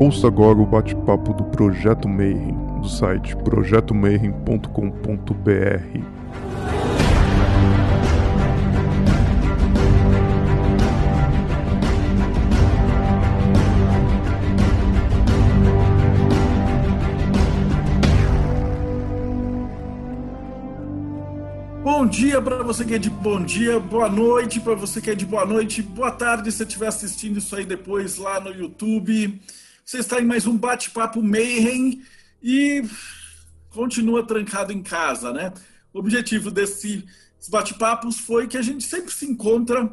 Ouça agora o bate-papo do Projeto Mayhem, do site projetomayhem.com.br. Bom dia para você que é de bom dia, boa noite para você que é de boa noite, boa tarde se estiver assistindo isso aí depois lá no YouTube. Você está em mais um bate-papo Mayhem e continua trancado em casa, né? O objetivo desses bate-papos foi que a gente sempre se encontra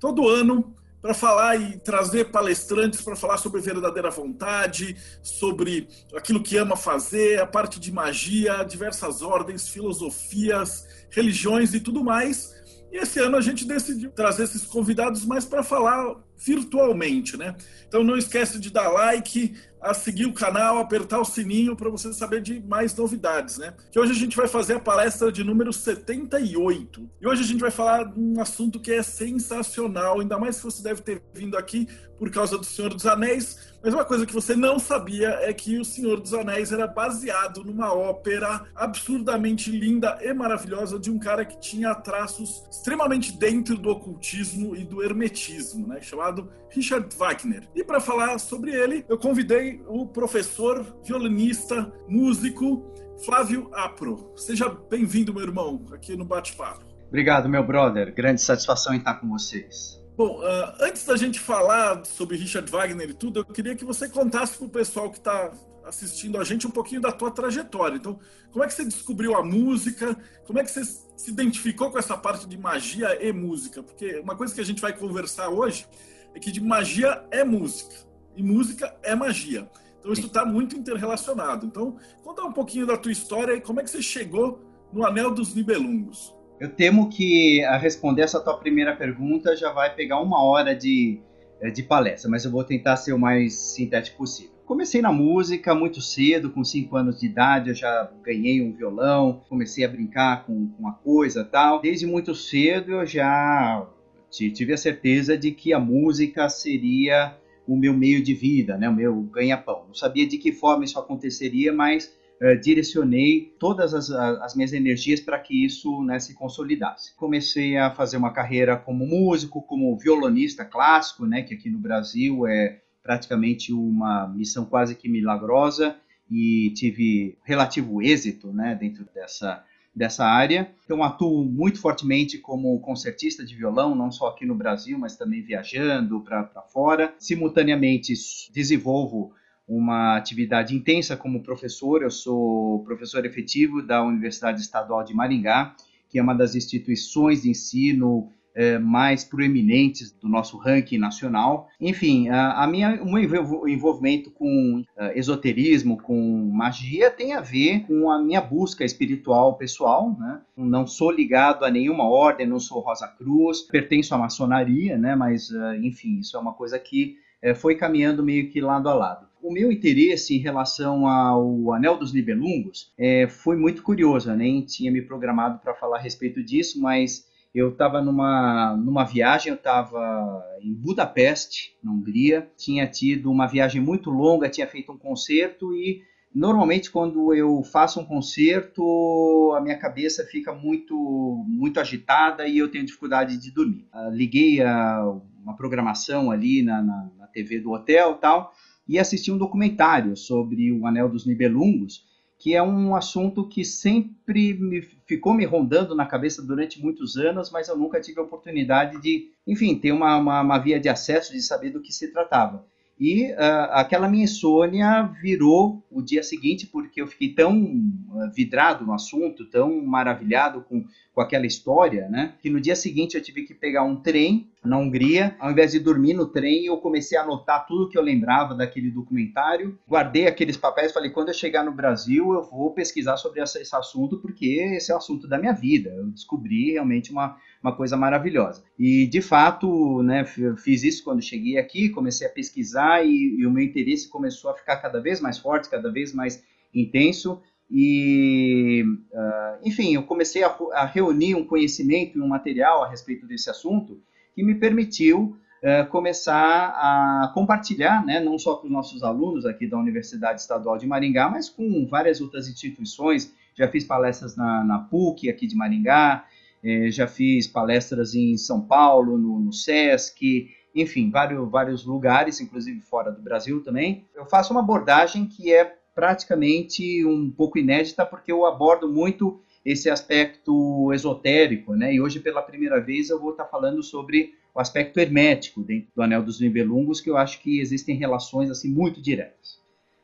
todo ano para falar e trazer palestrantes para falar sobre verdadeira vontade, sobre aquilo que ama fazer, a parte de magia, diversas ordens, filosofias, religiões e tudo mais. E esse ano a gente decidiu trazer esses convidados mais para falar virtualmente, né? Então não esquece de dar like, a seguir o canal, apertar o sininho para você saber de mais novidades, né? Que hoje a gente vai fazer a palestra de número 78. E hoje a gente vai falar de um assunto que é sensacional, ainda mais que você deve ter vindo aqui por causa do Senhor dos Anéis, mas uma coisa que você não sabia é que O Senhor dos Anéis era baseado numa ópera absurdamente linda e maravilhosa de um cara que tinha traços extremamente dentro do ocultismo e do hermetismo, né? chamado Richard Wagner. E para falar sobre ele, eu convidei o professor, violinista, músico Flávio Apro. Seja bem-vindo, meu irmão, aqui no Bate-Papo. Obrigado, meu brother. Grande satisfação em estar com vocês. Bom, uh, antes da gente falar sobre Richard Wagner e tudo, eu queria que você contasse para o pessoal que está assistindo a gente um pouquinho da tua trajetória. Então, como é que você descobriu a música? Como é que você se identificou com essa parte de magia e música? Porque uma coisa que a gente vai conversar hoje é que de magia é música e música é magia. Então, isso está muito interrelacionado. Então, conta um pouquinho da tua história e como é que você chegou no Anel dos Nibelungos. Eu temo que a responder essa tua primeira pergunta já vai pegar uma hora de, eh, de palestra, mas eu vou tentar ser o mais sintético possível. Comecei na música muito cedo, com 5 anos de idade, eu já ganhei um violão, comecei a brincar com, com uma coisa tal. Desde muito cedo eu já tive a certeza de que a música seria o meu meio de vida, né, o meu ganha-pão. Não sabia de que forma isso aconteceria, mas uh, direcionei todas as, as minhas energias para que isso né, se consolidasse. Comecei a fazer uma carreira como músico, como violonista clássico, né, que aqui no Brasil é praticamente uma missão quase que milagrosa e tive relativo êxito né, dentro dessa, dessa área. Então, atuo muito fortemente como concertista de violão, não só aqui no Brasil, mas também viajando para fora. Simultaneamente, desenvolvo uma atividade intensa como professor. Eu sou professor efetivo da Universidade Estadual de Maringá, que é uma das instituições de ensino é, mais proeminentes do nosso ranking nacional. Enfim, a, a minha, o meu envolvimento com uh, esoterismo, com magia, tem a ver com a minha busca espiritual pessoal. Né? Não sou ligado a nenhuma ordem, não sou Rosa Cruz, pertenço à maçonaria, né? mas, uh, enfim, isso é uma coisa que uh, foi caminhando meio que lado a lado o meu interesse em relação ao Anel dos Nibelungos é, foi muito curioso. Eu nem tinha me programado para falar a respeito disso, mas eu estava numa, numa viagem, eu estava em Budapeste, na Hungria, tinha tido uma viagem muito longa, tinha feito um concerto e normalmente quando eu faço um concerto a minha cabeça fica muito muito agitada e eu tenho dificuldade de dormir. Uh, liguei a uma programação ali na, na, na TV do hotel tal e assisti um documentário sobre o Anel dos Nibelungos, que é um assunto que sempre me ficou me rondando na cabeça durante muitos anos, mas eu nunca tive a oportunidade de, enfim, ter uma, uma, uma via de acesso, de saber do que se tratava. E uh, aquela minha insônia virou o dia seguinte, porque eu fiquei tão uh, vidrado no assunto, tão maravilhado com, com aquela história, né? Que no dia seguinte eu tive que pegar um trem na Hungria. Ao invés de dormir no trem, eu comecei a anotar tudo que eu lembrava daquele documentário. Guardei aqueles papéis e falei: quando eu chegar no Brasil, eu vou pesquisar sobre esse, assunto, porque esse é o assunto da minha vida. Eu descobri realmente uma, uma coisa maravilhosa. E de fato, né, fiz isso quando cheguei aqui, comecei a pesquisar e, e o meu interesse começou a ficar cada vez mais forte, cada vez mais intenso. E, uh, enfim, eu comecei a, a, reunir um conhecimento e um material a respeito desse assunto que me permitiu uh, começar a compartilhar, né, não só com os nossos alunos aqui da Universidade Estadual de Maringá, mas com várias outras instituições. Já fiz palestras na, na PUC aqui de Maringá, eh, já fiz palestras em São Paulo, no, no SESC, enfim, vários, vários lugares, inclusive fora do Brasil também. Eu faço uma abordagem que é praticamente um pouco inédita, porque eu abordo muito esse aspecto esotérico, né? E hoje, pela primeira vez, eu vou estar falando sobre o aspecto hermético dentro do Anel dos Nibelungos, que eu acho que existem relações assim muito diretas.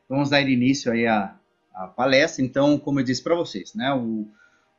Vamos dar início aí à, à palestra. Então, como eu disse para vocês, né? O,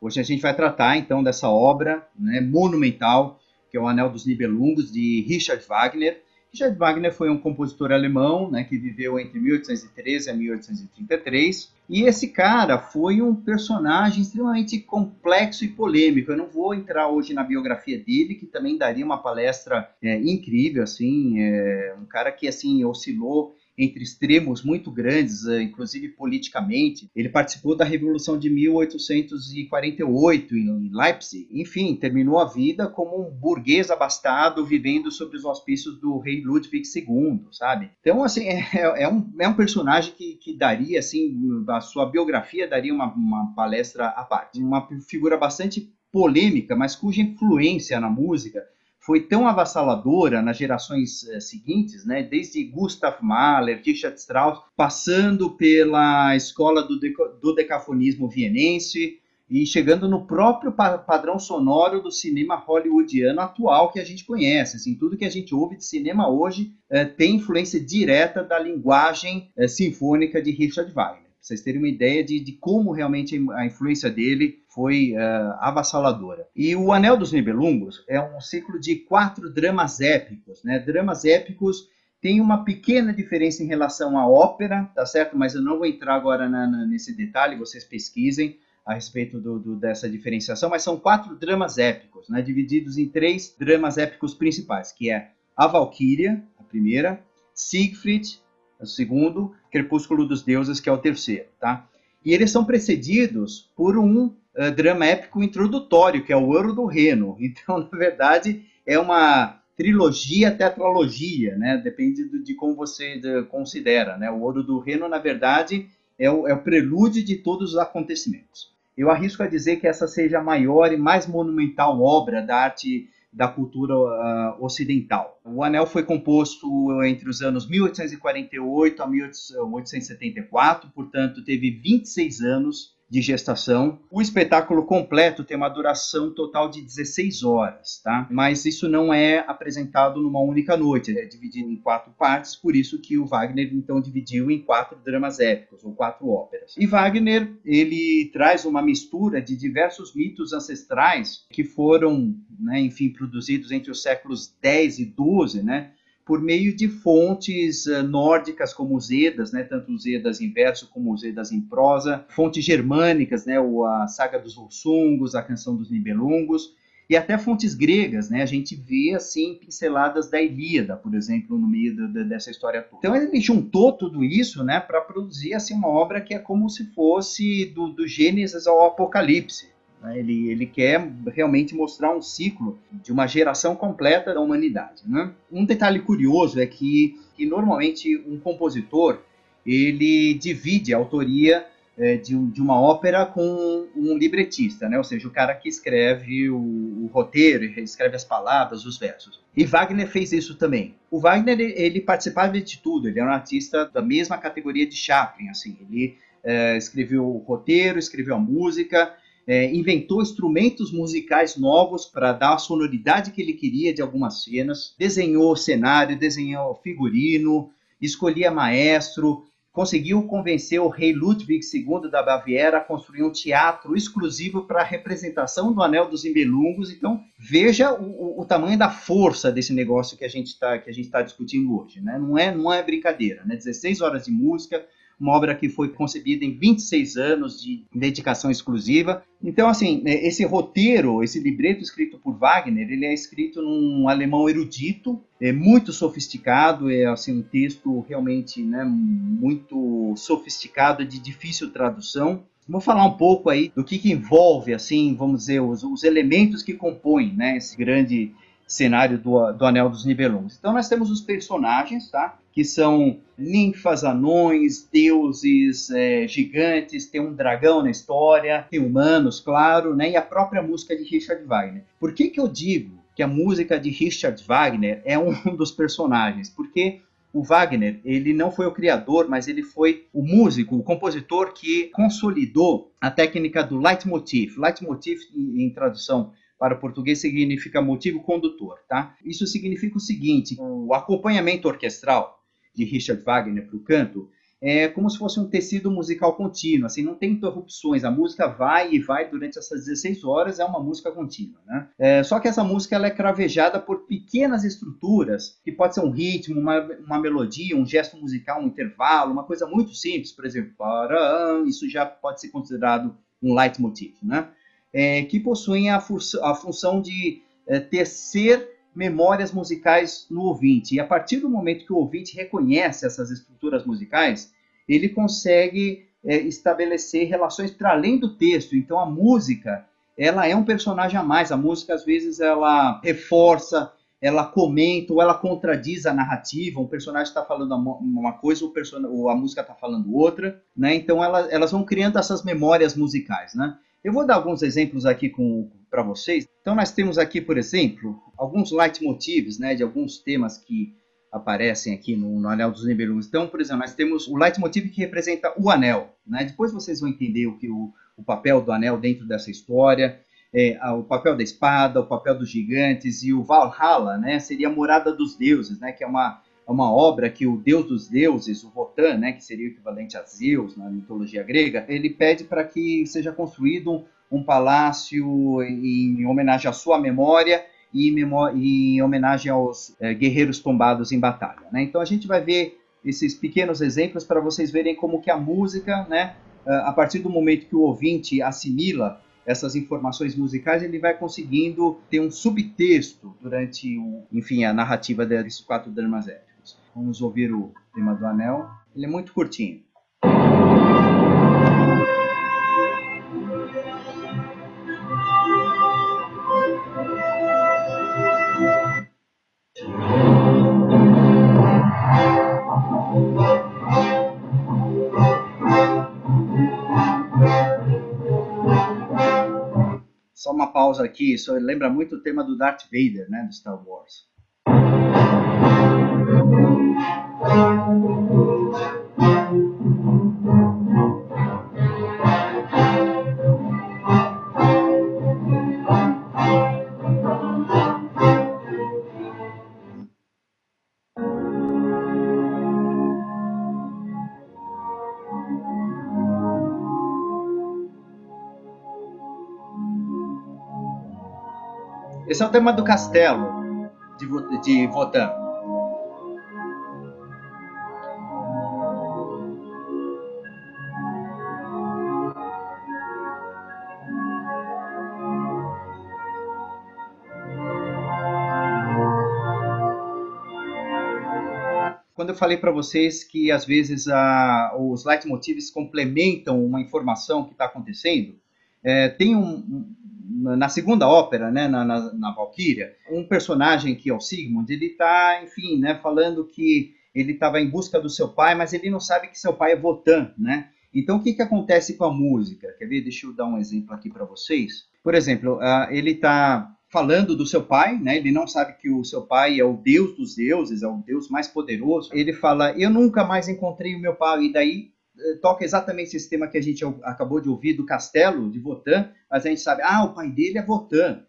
hoje a gente vai tratar então dessa obra né, monumental que é o Anel dos Nibelungos de Richard Wagner. Richard Wagner foi um compositor alemão, né, que viveu entre 1813 a 1833. E esse cara foi um personagem extremamente complexo e polêmico. Eu não vou entrar hoje na biografia dele, que também daria uma palestra é, incrível, assim, é, um cara que assim oscilou entre extremos muito grandes, eh, inclusive politicamente. Ele participou da Revolução de 1848 em Leipzig. Enfim, terminou a vida como um burguês abastado vivendo sob os auspícios do rei Ludwig II, sabe? Então, assim, é, é, um, é um personagem que, que daria, assim, a sua biografia daria uma, uma palestra à parte. Uma figura bastante polêmica, mas cuja influência na música foi tão avassaladora nas gerações eh, seguintes, né, desde Gustav Mahler, Richard Strauss, passando pela escola do, deca do decafonismo vienense e chegando no próprio pa padrão sonoro do cinema hollywoodiano atual que a gente conhece. Assim, tudo que a gente ouve de cinema hoje eh, tem influência direta da linguagem eh, sinfônica de Richard Wagner vocês terem uma ideia de, de como realmente a influência dele foi uh, avassaladora. E o Anel dos Nibelungos é um ciclo de quatro dramas épicos, né? Dramas épicos tem uma pequena diferença em relação à ópera, tá certo? Mas eu não vou entrar agora na, na, nesse detalhe, vocês pesquisem a respeito do, do, dessa diferenciação, mas são quatro dramas épicos, né? divididos em três dramas épicos principais, que é a Valquíria, a primeira, Siegfried, o segundo, Crepúsculo dos Deuses, que é o terceiro, tá? E eles são precedidos por um uh, drama épico introdutório, que é o Ouro do Reno. Então, na verdade, é uma trilogia, tetralogia, né? Depende do, de como você de, considera, né? O Ouro do Reno, na verdade, é o, é o prelúdio de todos os acontecimentos. Eu arrisco a dizer que essa seja a maior e mais monumental obra da arte da cultura uh, ocidental. O anel foi composto entre os anos 1848 a 1874, portanto, teve 26 anos de gestação. O espetáculo completo tem uma duração total de 16 horas, tá? Mas isso não é apresentado numa única noite, é dividido em quatro partes, por isso que o Wagner então dividiu em quatro dramas épicos ou quatro óperas. E Wagner, ele traz uma mistura de diversos mitos ancestrais que foram, né, enfim, produzidos entre os séculos 10 e 12, né? Por meio de fontes uh, nórdicas como os Edas, né, tanto os Edas em verso como os Edas em prosa, fontes germânicas, né, a saga dos Volsungos, a canção dos Nibelungos, e até fontes gregas, né? A gente vê assim pinceladas da Ilíada, por exemplo, no meio dessa história toda. Então ele juntou tudo isso, né, para produzir assim uma obra que é como se fosse do, do Gênesis ao Apocalipse. Né? Ele, ele quer realmente mostrar um ciclo de uma geração completa da humanidade. Né? Um detalhe curioso é que, que normalmente um compositor ele divide a autoria é, de, de, uma ópera com um libretista, né? ou seja, o cara que escreve o, o, roteiro, escreve as palavras, os versos. E Wagner fez isso também. O Wagner ele participava de tudo, ele era um artista da mesma categoria de Chaplin, assim, ele é, escreveu o roteiro, escreveu a música, é, inventou instrumentos musicais novos para dar a sonoridade que ele queria de algumas cenas, desenhou cenário, desenhou figurino, escolhia maestro, conseguiu convencer o rei Ludwig II da Baviera a construir um teatro exclusivo para a representação do Anel dos Imbelungos. Então, veja o, o, tamanho da força desse negócio que a gente está tá discutindo hoje. Né? Não, é, não é brincadeira. Né? 16 horas de música, uma obra que foi concebida em 26 anos de dedicação exclusiva. Então, assim, né, esse roteiro, esse libreto escrito por Wagner, ele é escrito num alemão erudito, é muito sofisticado, é assim um texto realmente, né, muito sofisticado, de difícil tradução. Vou falar um pouco aí do que, que envolve, assim, vamos dizer, os, os elementos que compõem, né, esse grande cenário do, do Anel dos Nibelungos. Então nós temos os personagens, tá? Que são ninfas, anões, deuses, é, gigantes, tem um dragão na história, tem humanos, claro, né? E a própria música de Richard Wagner. Por que que eu digo que a música de Richard Wagner é um dos personagens? Porque o Wagner, ele não foi o criador, mas ele foi o músico, o compositor que consolidou a técnica do leitmotiv. Leitmotiv, em, em tradução para o português, significa motivo condutor, tá? Isso significa o seguinte, o acompanhamento orquestral de Richard Wagner para o canto, é como se fosse um tecido musical contínuo, assim, não tem interrupções, a música vai e vai durante essas 16 horas, é uma música contínua, né? É, só que essa música ela é cravejada por pequenas estruturas, que pode ser um ritmo, uma, uma melodia, um gesto musical, um intervalo, uma coisa muito simples, por exemplo, isso já pode ser considerado um leitmotiv, né? É, que possuem a, a função de é, tecer memórias musicais no ouvinte. E a partir do momento que o ouvinte reconhece essas estruturas musicais, ele consegue é, estabelecer relações para além do texto. Então a música, ela é um personagem a mais. A música às vezes ela reforça, ela comenta ou ela contradiz a narrativa. Um personagem está falando uma coisa, ou a música está falando outra, né? Então ela, elas vão criando essas memórias musicais, né? Eu vou dar alguns exemplos aqui para vocês. Então, nós temos aqui, por exemplo, alguns leitmotivs né, de alguns temas que aparecem aqui no, no Anel dos Nibelungos. Então, por exemplo, nós temos o leitmotiv que representa o anel. Né? Depois vocês vão entender o, que, o, o papel do anel dentro dessa história. É, o papel da espada, o papel dos gigantes e o Valhalla, né, seria a morada dos deuses, né, que é uma, é uma obra que o deus dos deuses, o Wotan, né, que seria o equivalente a Zeus na mitologia grega, ele pede para que seja construído um, palácio em homenagem à sua memória e em, em homenagem aos é, guerreiros tombados em batalha. Né? Então a gente vai ver esses pequenos exemplos para vocês verem como que a música, né, a partir do momento que o ouvinte assimila essas informações musicais, ele vai conseguindo ter um subtexto durante, o, enfim, a narrativa desses quatro dramas épicos. Vamos ouvir o tema do anel. Ele é muito curtinho. Pausa aqui, isso lembra muito o tema do Darth Vader, né, do Star Wars. Esse é o tema do castelo de, de Votan. quando eu falei para vocês que às vezes a, os leitmotivs complementam uma informação que está acontecendo, é, tem um, na segunda ópera, né, na, na, na Valkyria, um personagem que é o Sigmund, ele está, enfim, né, falando que ele estava em busca do seu pai, mas ele não sabe que seu pai é Votan, né? Então, o que, que acontece com a música? Quer ver? Deixa eu dar um exemplo aqui para vocês. Por exemplo, uh, ele está falando do seu pai, né? Ele não sabe que o seu pai é o Deus dos deuses, é o Deus mais poderoso. Ele fala: "Eu nunca mais encontrei o meu pai". E daí toca exatamente esse tema que a gente acabou de ouvir do castelo de Votan, mas a gente sabe: "Ah, o pai dele é Votan".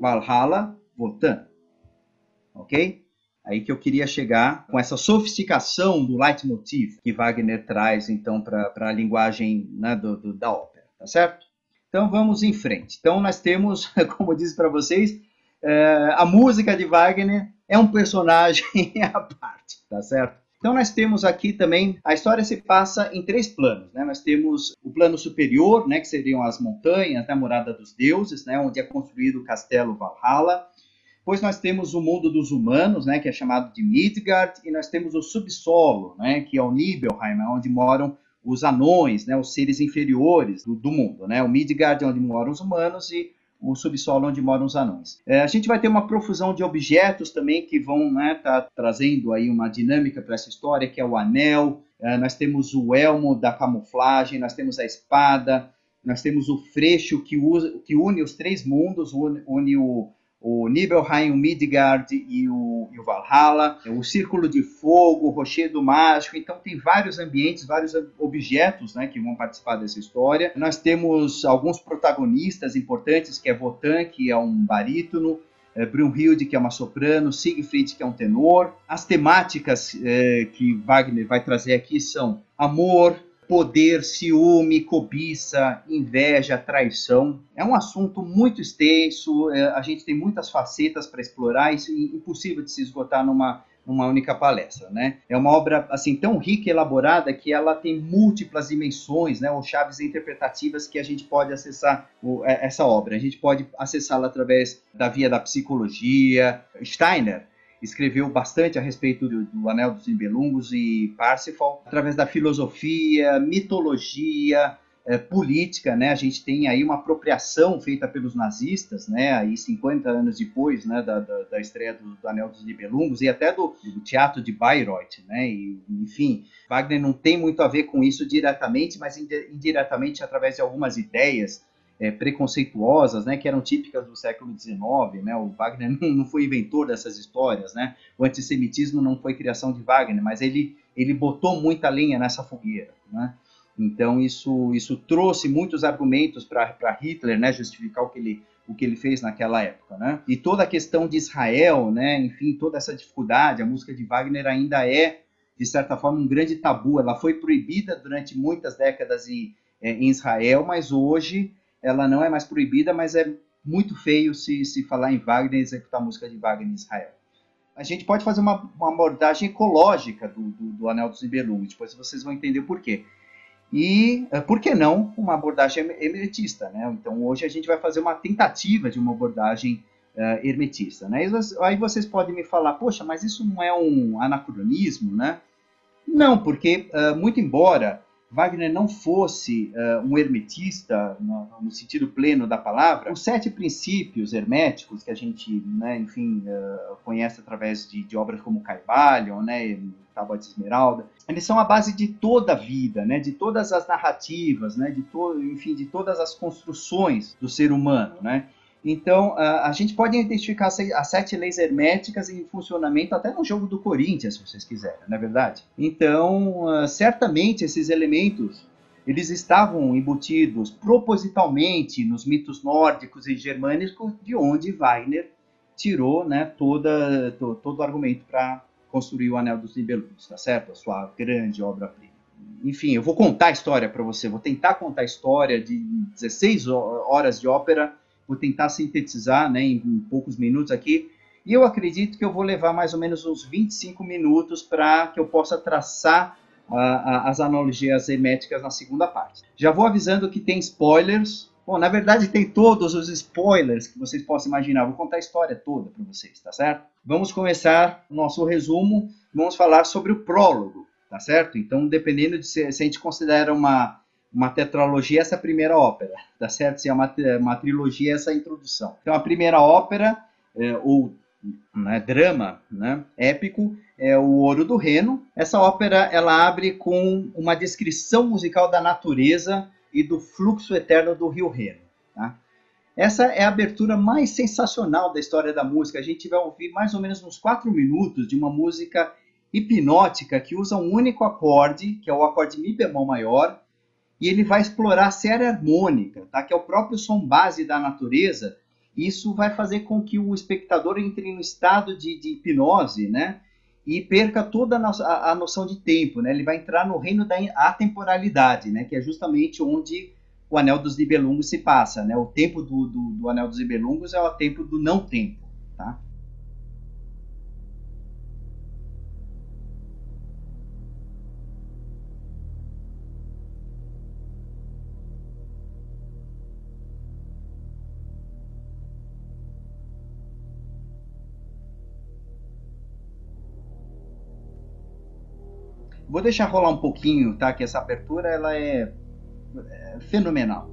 Valhalla Votan. Ok? Aí que eu queria chegar com essa sofisticação do leitmotiv que Wagner traz, então, para a linguagem né, do, do, da ópera, tá certo? Então, vamos em frente. Então, nós temos, como eu disse para vocês, é, a música de Wagner é um personagem à parte, tá certo? Então, nós temos aqui também, a história se passa em três planos, né? Nós temos o plano superior, né, que seriam as montanhas, né, a morada dos deuses, né, onde é construído o castelo Valhalla. Depois nós temos o mundo dos humanos, né, que é chamado de Midgard, e nós temos o subsolo, né, que é o Nibelheim, onde moram os anões, né, os seres inferiores do, do mundo. Né? O Midgard é onde moram os humanos e o subsolo onde moram os anões. É, a gente vai ter uma profusão de objetos também que vão estar né, tá trazendo aí uma dinâmica para essa história, que é o anel, é, nós temos o elmo da camuflagem, nós temos a espada, nós temos o freixo que, usa, que une os três mundos, une, une o, o Nibelheim, o Midgard e o, e o, Valhalla, o Círculo de Fogo, o Rochedo Mágico. Então, tem vários ambientes, vários objetos né, que vão participar dessa história. Nós temos alguns protagonistas importantes, que é Wotan, que é um barítono, é, Brunhilde, que é uma soprano, Siegfried, que é um tenor. As temáticas é, que Wagner vai trazer aqui são amor, poder, ciúme, cobiça, inveja, traição. É um assunto muito extenso, é, a gente tem muitas facetas para explorar, isso é impossível de se esgotar numa, numa única palestra, né? É uma obra assim tão rica e elaborada que ela tem múltiplas dimensões, né, ou chaves interpretativas que a gente pode acessar é, essa obra. A gente pode acessá-la através da via da psicologia. Steiner escreveu bastante a respeito do, do Anel dos Nibelungos e Parsifal, através da filosofia, mitologia, é, política, né? A gente tem aí uma apropriação feita pelos nazistas, né? Aí 50 anos depois, né? Da, da, da estreia do, do, Anel dos Nibelungos e até do, do, teatro de Bayreuth, né? E, enfim, Wagner não tem muito a ver com isso diretamente, mas indiretamente através de algumas ideias é, preconceituosas, né, que eram típicas do século XIX, né, o Wagner não, foi inventor dessas histórias, né, o antissemitismo não foi criação de Wagner, mas ele, ele botou muita lenha nessa fogueira, né, então isso, isso trouxe muitos argumentos para Hitler, né, justificar o que ele o que ele fez naquela época, né? E toda a questão de Israel, né? Enfim, toda essa dificuldade, a música de Wagner ainda é de certa forma um grande tabu. Ela foi proibida durante muitas décadas em, é, em Israel, mas hoje ela não é mais proibida, mas é muito feio se, se falar em Wagner e executar música de Wagner em Israel. A gente pode fazer uma, uma abordagem ecológica do, do, do Anel dos Nibelungos, depois vocês vão entender por quê. E eh, por que não uma abordagem hermetista? Né? Então hoje a gente vai fazer uma tentativa de uma abordagem uh, hermetista. Né? aí vocês podem me falar, poxa, mas isso não é um anacronismo? Né? Não, porque uh, muito embora Wagner não fosse uh, um hermetista, no, no, sentido pleno da palavra, os sete princípios herméticos que a gente, né, enfim, uh, conhece através de, de, obras como Caibalion, né, Tábua de Esmeralda, eles são a base de toda a vida, né, de todas as narrativas, né, de to, enfim, de todas as construções do ser humano, né. Então, a, gente pode identificar as sete leis herméticas em funcionamento até no jogo do Corinthians, se vocês quiserem, não é verdade? Então, certamente esses elementos eles estavam embutidos propositalmente nos mitos nórdicos e germânicos, de onde Wagner tirou né, toda, to, todo o argumento para construir o Anel dos Nibelungos, tá certo? A sua grande obra-prima. Enfim, eu vou contar a história para você, vou tentar contar a história de 16 horas de ópera vou tentar sintetizar né, em, em poucos minutos aqui. E eu acredito que eu vou levar mais ou menos uns 25 minutos para que eu possa traçar uh, as analogias herméticas na segunda parte. Já vou avisando que tem spoilers. Bom, na verdade tem todos os spoilers que vocês possam imaginar. Vou contar a história toda para vocês, tá certo? Vamos começar o nosso resumo. Vamos falar sobre o prólogo, tá certo? Então, dependendo de se, se a gente considera uma uma tetralogia essa primeira ópera, tá certo? Se é uma, uma trilogia essa introdução. Então a primeira ópera, é, ou né, drama né, épico, é o Ouro do Reno. Essa ópera ela abre com uma descrição musical da natureza e do fluxo eterno do rio Reno. Tá? Essa é a abertura mais sensacional da história da música. A gente vai ouvir mais ou menos uns quatro minutos de uma música hipnótica que usa um único acorde, que é o acorde Mi bemol maior, e ele vai explorar a série harmônica, tá? que é o próprio som base da natureza. Isso vai fazer com que o espectador entre no estado de, de hipnose, né? E perca toda a, no, a, a, noção de tempo, né? Ele vai entrar no reino da atemporalidade, né? Que é justamente onde o Anel dos Nibelungos se passa, né? O tempo do, do, do Anel dos Nibelungos é o tempo do não tempo, tá? Vou deixar rolar um pouquinho, tá? Que essa abertura ela é, é fenomenal.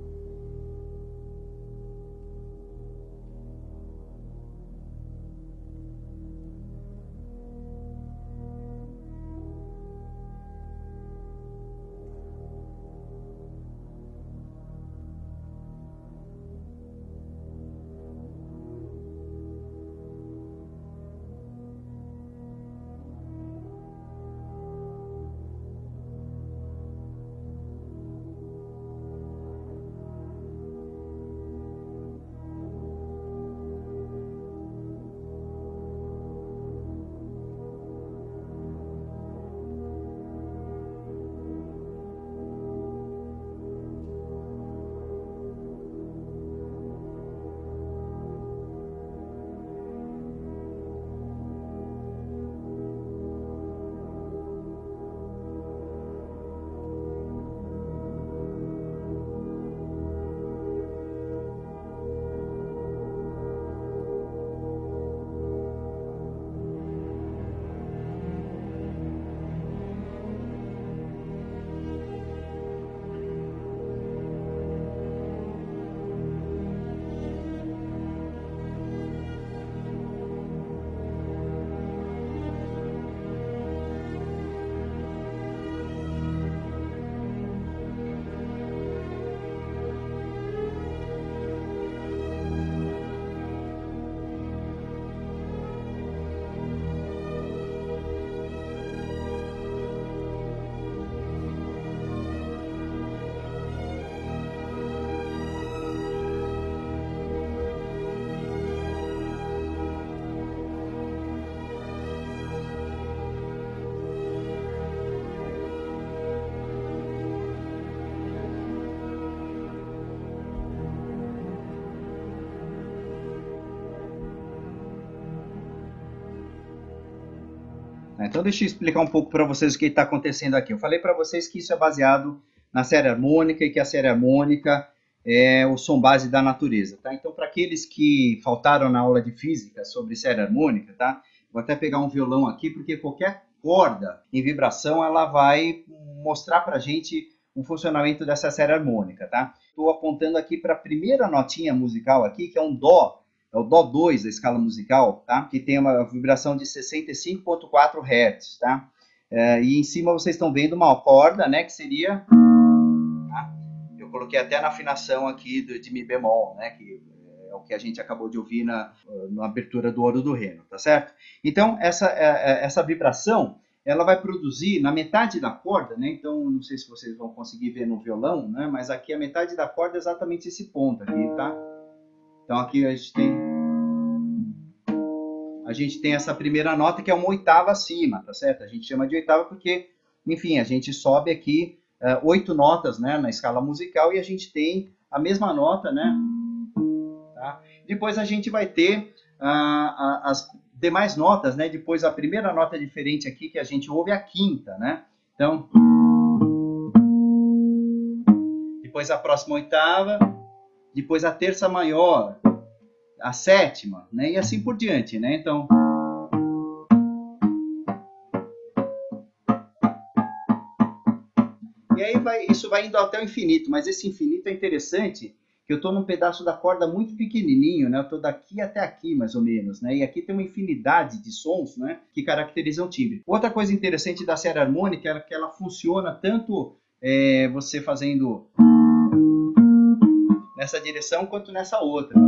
Então deixa eu explicar um pouco para vocês o que está acontecendo aqui. Eu falei para vocês que isso é baseado na série harmônica e que a série harmônica é o som base da natureza, tá? Então para aqueles que faltaram na aula de física sobre série harmônica, tá? Vou até pegar um violão aqui porque qualquer corda em vibração ela vai mostrar para a gente o funcionamento dessa série harmônica, tá? Estou apontando aqui para a primeira notinha musical aqui, que é um dó é o Dó 2 da escala musical, tá? que tem uma vibração de 65.4 Hz. Tá? É, e em cima vocês estão vendo uma corda, né, que seria... Tá? Eu coloquei até na afinação aqui do, de Mi bemol, né, que é o que a gente acabou de ouvir na, na abertura do Ouro do Reno, tá certo? Então, essa, é, é, essa vibração, ela vai produzir na metade da corda, né? Então, não sei se vocês vão conseguir ver no violão, né? Mas aqui a metade da corda é exatamente esse ponto aqui, tá? Então aqui a gente tem a gente tem essa primeira nota que é uma oitava acima, tá certo? A gente chama de oitava porque, enfim, a gente sobe aqui uh, oito notas, né, na escala musical e a gente tem a mesma nota, né? Tá? Depois a gente vai ter uh, as demais notas, né? Depois a primeira nota diferente aqui que a gente ouve é a quinta, né? Então, depois a próxima oitava, depois a terça maior, a sétima, né? E assim por diante, né? Então, E aí vai, isso vai indo até o infinito, mas esse infinito é interessante, que eu estou num pedaço da corda muito pequenininho, né? Eu estou daqui até aqui, mais ou menos, né? E aqui tem uma infinidade de sons, né? Que caracterizam o timbre. Outra coisa interessante da série harmônica é que ela funciona tanto é, você fazendo nessa direção quanto nessa outra.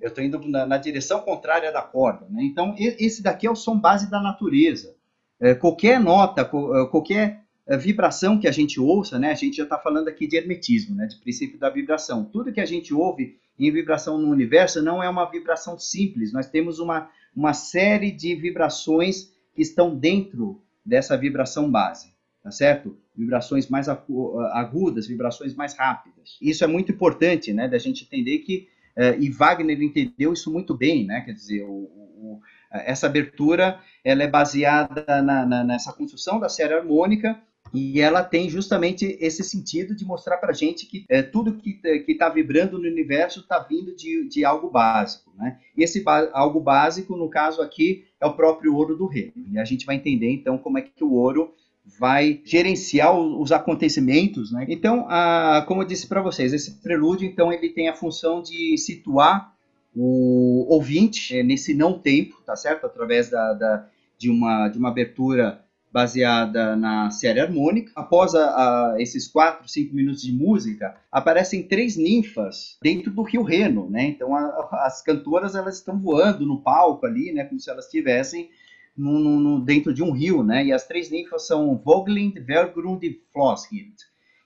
Eu estou indo na, na, direção contrária da corda. Né? Então, esse daqui é o som base da natureza. É, qualquer nota, é, qualquer é, vibração que a gente ouça, né? a gente já está falando aqui de hermetismo, né? de princípio da vibração. Tudo que a gente ouve em vibração no universo não é uma vibração simples. Nós temos uma, uma série de vibrações que estão dentro dessa vibração base tá certo? Vibrações mais agudas, vibrações mais rápidas. Isso é muito importante, né, da gente entender que, uh, e Wagner entendeu isso muito bem, né, quer dizer, o, o, essa abertura, ela é baseada na, na, nessa construção da série harmônica, E ela tem justamente esse sentido de mostrar para gente que é, tudo que está vibrando no universo está vindo de, de algo básico. Né? E esse algo básico, no caso aqui, é o próprio ouro do reino. E a gente vai entender então como é que o ouro vai gerenciar os acontecimentos, né? Então, a, como eu disse para vocês, esse prelúdio, então, ele tem a função de situar o ouvinte é, nesse não tempo, tá certo? Através da, da, de, uma, de uma abertura baseada na série harmônica. Após a, a, esses quatro, cinco minutos de música, aparecem três ninfas dentro do rio Reno, né? Então a, as cantoras elas estão voando no palco ali, né? Como se elas estivessem no, no, dentro de um rio, né? E as três ninfas são Voglind, Vergrund e Floshild.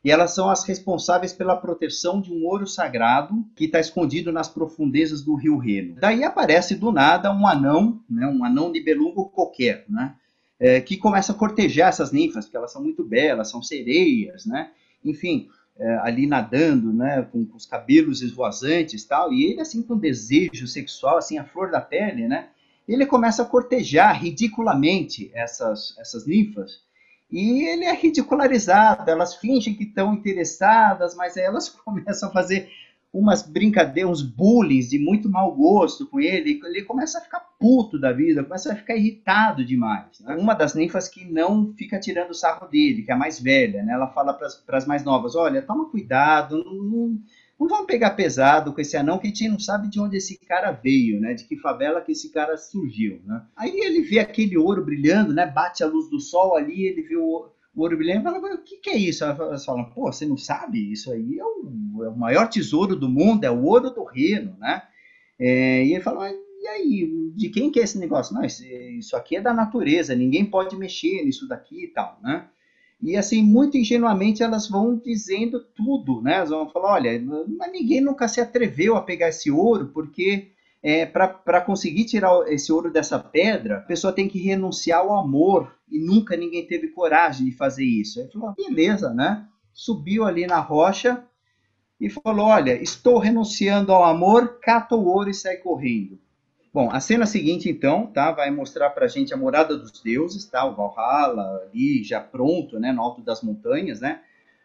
E elas são as responsáveis pela proteção de um ouro sagrado que está escondido nas profundezas do rio Reno. Daí aparece do nada um anão, né? Um anão de belungo qualquer, né? É, que começa a cortejar essas ninfas, porque elas são muito belas, são sereias, né? Enfim, é, ali nadando, né, com, com, os cabelos esvoazantes tal, e ele assim com desejo sexual, assim, a flor da pele, né, ele começa a cortejar ridiculamente essas, essas ninfas. E ele é ridicularizado, elas fingem que estão interessadas, mas elas começam a fazer umas brincadeiras, uns bullies de muito mau gosto com ele, ele começa a ficar puto da vida, começa a ficar irritado demais. Né? Uma das ninfas que não fica tirando sarro dele, que é a mais velha, né? ela fala para as mais novas, olha, toma cuidado, não, não, vamos pegar pesado com esse anão que a gente não sabe de onde esse cara veio, né? De que favela que esse cara surgiu, né? Aí ele vê aquele ouro brilhando, né? Bate a luz do sol ali, ele vê o, o ouro brilhando e fala, o que, que é isso? Elas falam, pô, você não sabe? Isso aí é o, é o maior tesouro do mundo, é o ouro do reino, né? É, e ele fala, e aí, de quem que é esse negócio? Não, isso, isso aqui é da natureza, ninguém pode mexer nisso daqui e tal, né? E assim, muito ingenuamente elas vão dizendo tudo, né? Elas vão falar, olha, mas ninguém nunca se atreveu a pegar esse ouro, porque é, para conseguir tirar esse ouro dessa pedra, a pessoa tem que renunciar ao amor, e nunca ninguém teve coragem de fazer isso. Aí falou, beleza, né? Subiu ali na rocha e falou, olha, estou renunciando ao amor, cata o ouro e sai correndo. Bom, a cena seguinte, então, tá, vai mostrar para a gente a morada dos deuses, tá, o Valhalla ali já pronto, né, no alto das montanhas, né,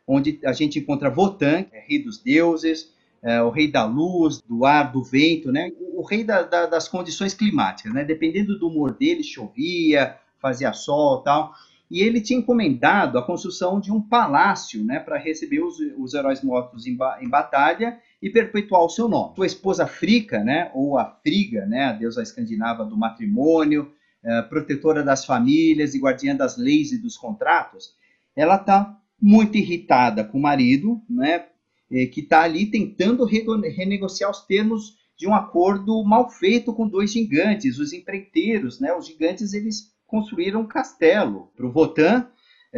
onde a gente encontra Votan, é rei dos deuses, é, o rei da luz, do ar, do vento, né, o, rei da, da, das condições climáticas, né, dependendo do humor dele, chovia, fazia sol, tal, e ele tinha encomendado a construção de um palácio, né, para receber os, os heróis mortos em, ba em batalha e perpetuar o seu nome. Sua esposa Frica, né, ou a Friga, né, a deusa escandinava do matrimônio, é, protetora das famílias e guardiã das leis e dos contratos, ela está muito irritada com o marido, né, que está ali tentando renegociar os termos de um acordo mal feito com dois gigantes, os empreiteiros, né, os gigantes eles construíram um castelo para o Votan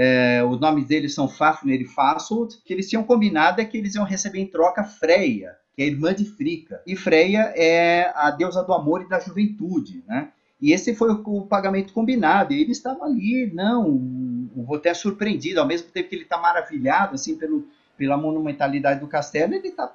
é, os nomes deles são Fafnir e Fasold, que eles tinham combinado é que eles iam receber em troca Freya, que é a irmã de Frica. E Freya é a deusa do amor e da juventude, né? E esse foi o, pagamento combinado. E eles estavam ali, não, o, o é surpreendido, ao mesmo tempo que ele está maravilhado, assim, pelo, pela monumentalidade do castelo, ele está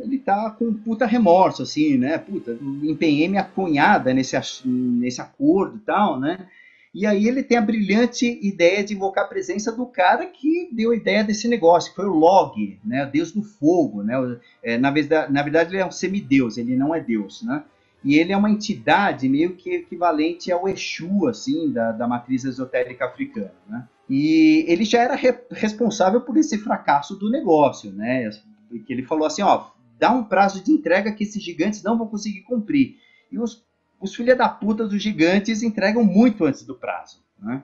ele tá com puta remorso, assim, né? Puta, empenhei minha cunhada nesse, nesse acordo e tal, né? E aí ele tem a brilhante ideia de invocar a presença do cara que deu a ideia desse negócio, que foi o Log, né, deus do fogo. Né, é, na, verdade, na verdade, ele é um semideus, ele não é deus. Né? E ele é uma entidade meio que equivalente ao Exu, assim, da, da matriz esotérica africana. Né? E ele já era re responsável por esse fracasso do negócio, né? Que ele falou assim, ó, dá um prazo de entrega que esses gigantes não vão conseguir cumprir. E os os filha da puta dos gigantes entregam muito antes do prazo, né?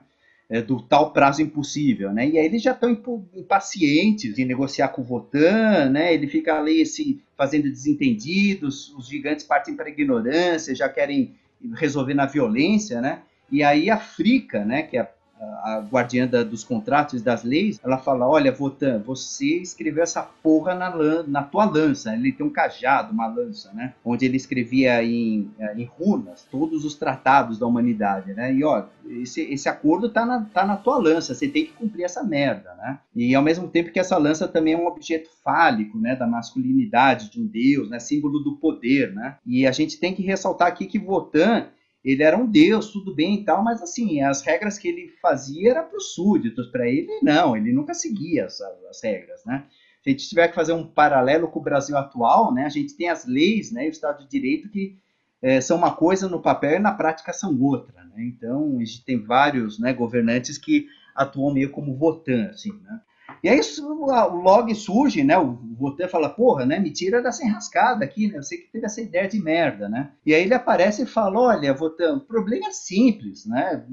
É, do tal prazo impossível, né? E aí eles já estão impacientes de negociar com o Votan, né? Ele fica ali se fazendo desentendidos, os gigantes partem para a ignorância, já querem resolver na violência, né? E aí a Frica, né, que é a guardiã da, dos contratos e das leis, ela fala: Olha, Votan, você escreveu essa porra na, na tua lança. Ele tem um cajado, uma lança, né? Onde ele escrevia em, eh, em runas todos os tratados da humanidade, né? E ó, esse, esse acordo tá na, tá na tua lança, você tem que cumprir essa merda, né? E ao mesmo tempo que essa lança também é um objeto fálico, né? Da masculinidade de um deus, né? Símbolo do poder, né? E a gente tem que ressaltar aqui que Votan ele era um deus, tudo bem e tal, mas assim, as regras que ele fazia era para os súditos, para ele não, ele nunca seguia as, as, regras, né? Se a gente tiver que fazer um paralelo com o Brasil atual, né, a gente tem as leis, né, e o Estado de Direito que é, são uma coisa no papel e na prática são outra, né? Então, a gente tem vários né, governantes que atuam meio como votan, assim, né? E aí o log surge, né? O Votan fala, porra, né? Me tira dessa enrascada aqui, né? Eu sei que teve essa ideia de merda, né? E aí ele aparece e fala, olha, Votan, o problema é simples, né?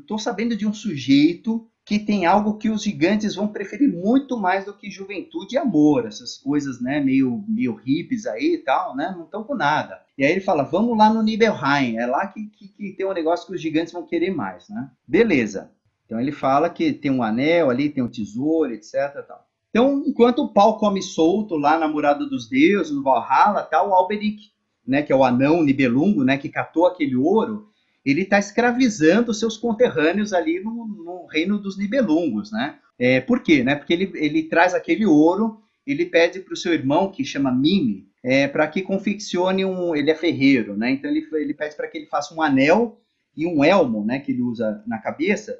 Estou sabendo de um sujeito que tem algo que os gigantes vão preferir muito mais do que juventude e amor, essas coisas, né, meio, meio hippies aí e tal, né, não estão com nada. E aí ele fala, vamos lá no Nibelheim, é lá que, que, que, tem um negócio que os gigantes vão querer mais, né. Beleza. Então ele fala que tem um anel ali, tem um tesouro, etc. Tal. Então, enquanto o pau come solto lá na Morada dos Deuses, no Valhalla, tá o Alberic, né, que é o anão Nibelungo, né, que catou aquele ouro, ele está escravizando seus conterrâneos ali no, no, reino dos Nibelungos, né? É, por quê? Né? Porque ele, ele traz aquele ouro, ele pede para o seu irmão, que chama Mime, é, para que confeccione um... Ele é ferreiro, né? Então ele, ele pede para que ele faça um anel e um elmo, né, que ele usa na cabeça,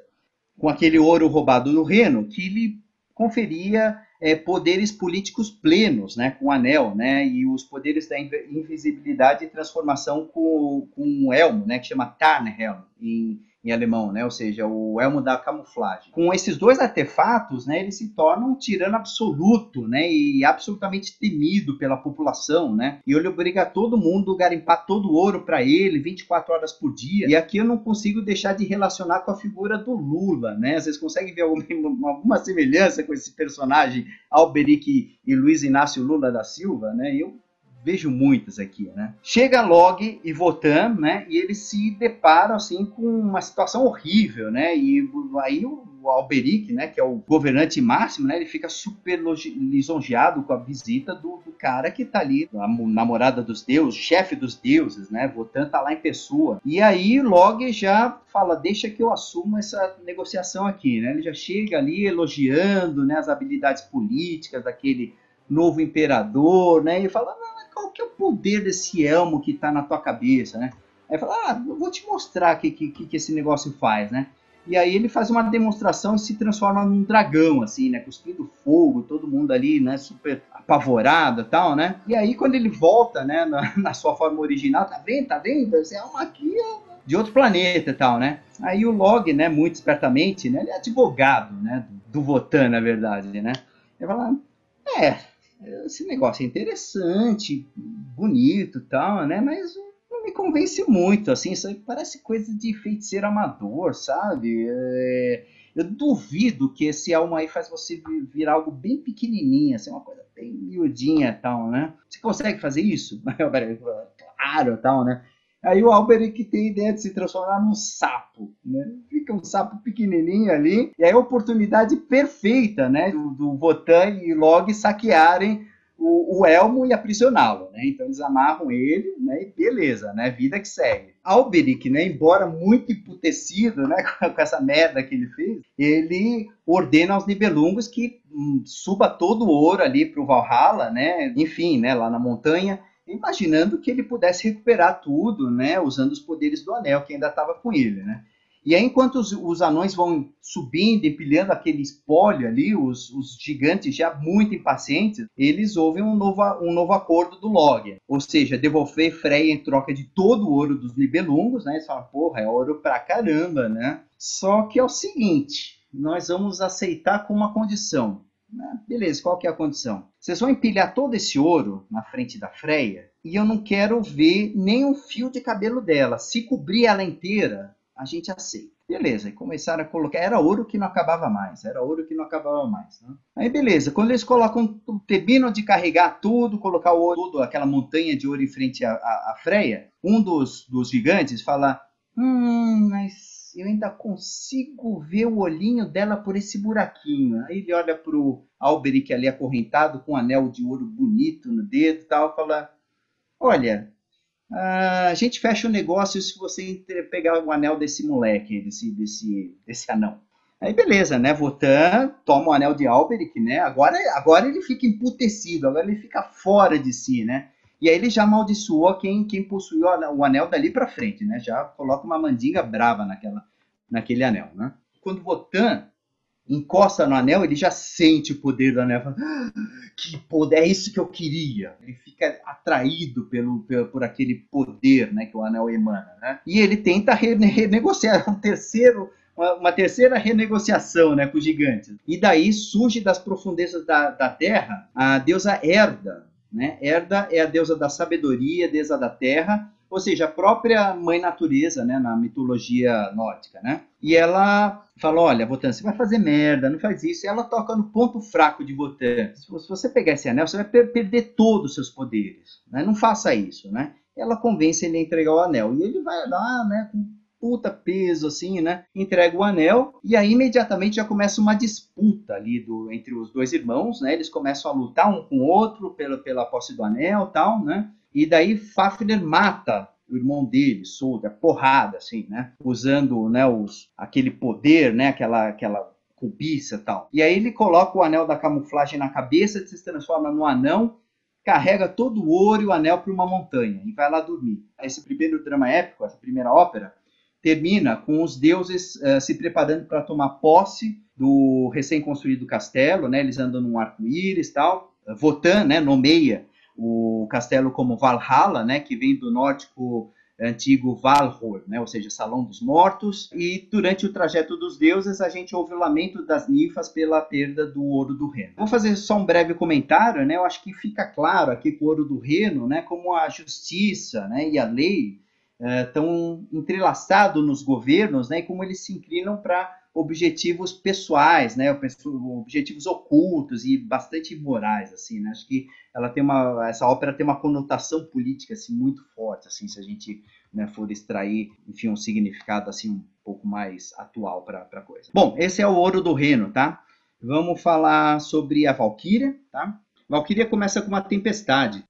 com aquele ouro roubado no reino, que lhe conferia é, poderes políticos plenos, né, com o anel, né, e os poderes da invisibilidade e transformação com, com o elmo, né, que chama Tarnhelm em, em alemão, né? ou seja, o elmo da camuflagem. Com esses dois artefatos, né, ele se torna um tirano absoluto né, e absolutamente temido pela população. Né? E ele obriga todo mundo a garimpar todo o ouro para ele 24 horas por dia. E aqui eu não consigo deixar de relacionar com a figura do Lula. Né? Vocês conseguem ver alguma, alguma semelhança com esse personagem Alberic e Luiz Inácio Lula da Silva? Né? Eu vejo muitas aqui, né? Chega Log e Votan, né? E eles se deparam assim com uma situação horrível, né? E aí o Alberic, né, que é o governante máximo, né, ele fica super lisonjeado com a visita do, do cara que tá ali, a namorada dos deuses, chefe dos deuses, né, Votan tá lá em pessoa. E aí Log já fala, deixa que eu assumo essa negociação aqui, né? Ele já chega ali elogiando, né, as habilidades políticas daquele novo imperador, né? E fala, não, qual que é o poder desse elmo que está na tua cabeça, né? Aí fala, ah, vou te mostrar o que, que, que esse negócio faz, né? E aí ele faz uma demonstração e se transforma num dragão, assim, né? Cuspindo fogo, todo mundo ali, né? Super apavorado e tal, né? E aí quando ele volta, né? Na, na, sua forma original, tá vendo? Tá vendo? Esse é uma aqui de outro planeta e tal, né? Aí o Log, né? Muito espertamente, né? Ele é advogado, né? Do Votan, na verdade, né? Ele fala, é, esse negócio é interessante, bonito tal, né? Mas não me convence muito, assim, isso parece coisa de feiticeiro amador, sabe? É, eu duvido que esse almo aí faz você virar algo bem pequenininho, assim, uma coisa bem miudinha tal, né? Você consegue fazer isso? claro, tal, né? Aí o Alberic tem a ideia de se transformar num sapo, né? Fica um sapo pequenininho ali, e aí a oportunidade perfeita, né, do, do Votan e Log saquearem o, o, Elmo e aprisioná-lo, né? Então eles amarram ele, né? E beleza, né? Vida que segue. Alberic, né? Embora muito emputecido, né? Com essa merda que ele fez, ele ordena aos Nibelungos que hum, suba todo o ouro ali para o Valhalla, né? Enfim, né? Lá na montanha imaginando que ele pudesse recuperar tudo, né, usando os poderes do anel que ainda estava com ele, né? E aí, enquanto os, os, anões vão subindo, empilhando aquele espólio ali, os, os, gigantes já muito impacientes, eles ouvem um novo, um novo acordo do Log. Ou seja, devolver Freya em troca de todo o ouro dos Nibelungos, né? Eles falam, porra, é ouro pra caramba, né? Só que é o seguinte, nós vamos aceitar com uma condição. Ah, beleza, qual que é a condição? Vocês vão empilhar todo esse ouro na frente da Freia e eu não quero ver nem um fio de cabelo dela. Se cobrir ela inteira, a gente aceita. Beleza, e começaram a colocar. Era ouro que não acabava mais, era ouro que não acabava mais. Né? Aí, beleza, quando eles colocam, terminam de carregar tudo, colocar o ouro, tudo, aquela montanha de ouro em frente à, à, à Freia, um dos, dos gigantes fala: Hum, mas eu ainda consigo ver o olhinho dela por esse buraquinho. Aí ele olha pro Alberic ali acorrentado com um anel de ouro bonito no dedo e tal, fala: Olha, a gente fecha o negócio se você pegar o anel desse moleque, desse, desse, desse anão. Aí beleza, né? Votan toma o anel de Alberic, né? Agora, agora ele fica emputecido, agora ele fica fora de si, né? E aí ele já amaldiçoou quem, quem possuiu o anel dali para frente, né? Já coloca uma mandinga brava naquela, naquele anel, né? Quando Votan encosta no anel, ele já sente o poder do anel. Fala, ah, que poder, é isso que eu queria. Ele fica atraído pelo, pelo, por aquele poder né, que o anel emana. Né? E ele tenta renegociar um terceiro, uma, uma, terceira renegociação né, com o gigante. E daí surge das profundezas da, da terra a deusa Herda. Né? Herda é a deusa da sabedoria, deusa da terra, ou seja, a própria mãe natureza, né, na mitologia nórdica, né? E ela fala, olha, Votan, você vai fazer merda, não faz isso. E ela toca no ponto fraco de Votan. Se você pegar esse anel, você vai per perder todos os seus poderes, né? Não faça isso, né? Ela convence ele a entregar o anel. E ele vai lá, né, com puta peso, assim, né? Entrega o anel e aí imediatamente já começa uma disputa ali do, entre os dois irmãos, né? Eles começam a lutar um com o outro pela, pela posse do anel tal, né? E daí Fafner mata o irmão dele, Solda, porrada, assim, né? Usando né, os, aquele poder, né? Aquela, aquela cobiça tal. E aí ele coloca o anel da camuflagem na cabeça, se transforma num anão, carrega todo o ouro e o anel para uma montanha e vai lá dormir. Esse primeiro drama épico, essa primeira ópera, termina com os deuses uh, se preparando para tomar posse do recém-construído castelo, né? Eles andam num arco-íris tal. Votan, né, nomeia o castelo como Valhalla, né, que vem do nórdico antigo Valhor, né, ou seja, Salão dos Mortos, e durante o trajeto dos deuses a gente ouve o lamento das ninfas pela perda do ouro do Reno. Vou fazer só um breve comentário, né, eu acho que fica claro aqui que o ouro do Reno, né, como a justiça né, e a lei estão uh, entrelaçados nos governos, né, e como eles se inclinam para objetivos pessoais, né, objetivos ocultos e bastante morais, assim, né? Acho que ela tem uma, essa ópera tem uma conotação política assim muito forte, assim, se a gente né, for extrair, enfim, um significado assim um pouco mais atual para a coisa. Bom, esse é o Ouro do Reno, tá? Vamos falar sobre a Valquíria, tá? Valquíria começa com uma tempestade.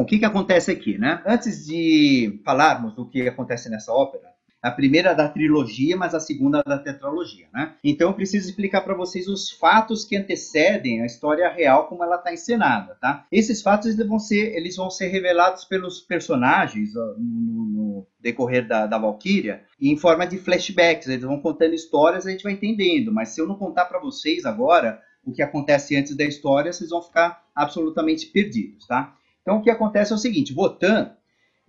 Bom, o que, que acontece aqui, né? Antes de falarmos do que acontece nessa ópera, a primeira da trilogia, mas a segunda da tetralogia, né? Então eu preciso explicar para vocês os fatos que antecedem a história real como ela está encenada, tá? Esses fatos vão ser, eles vão ser revelados pelos personagens no, no decorrer da, da Valkyria em forma de flashbacks. Eles vão contando histórias, a gente vai entendendo. Mas se eu não contar para vocês agora o que acontece antes da história, vocês vão ficar absolutamente perdidos, tá? Então o que acontece é o seguinte, Votan,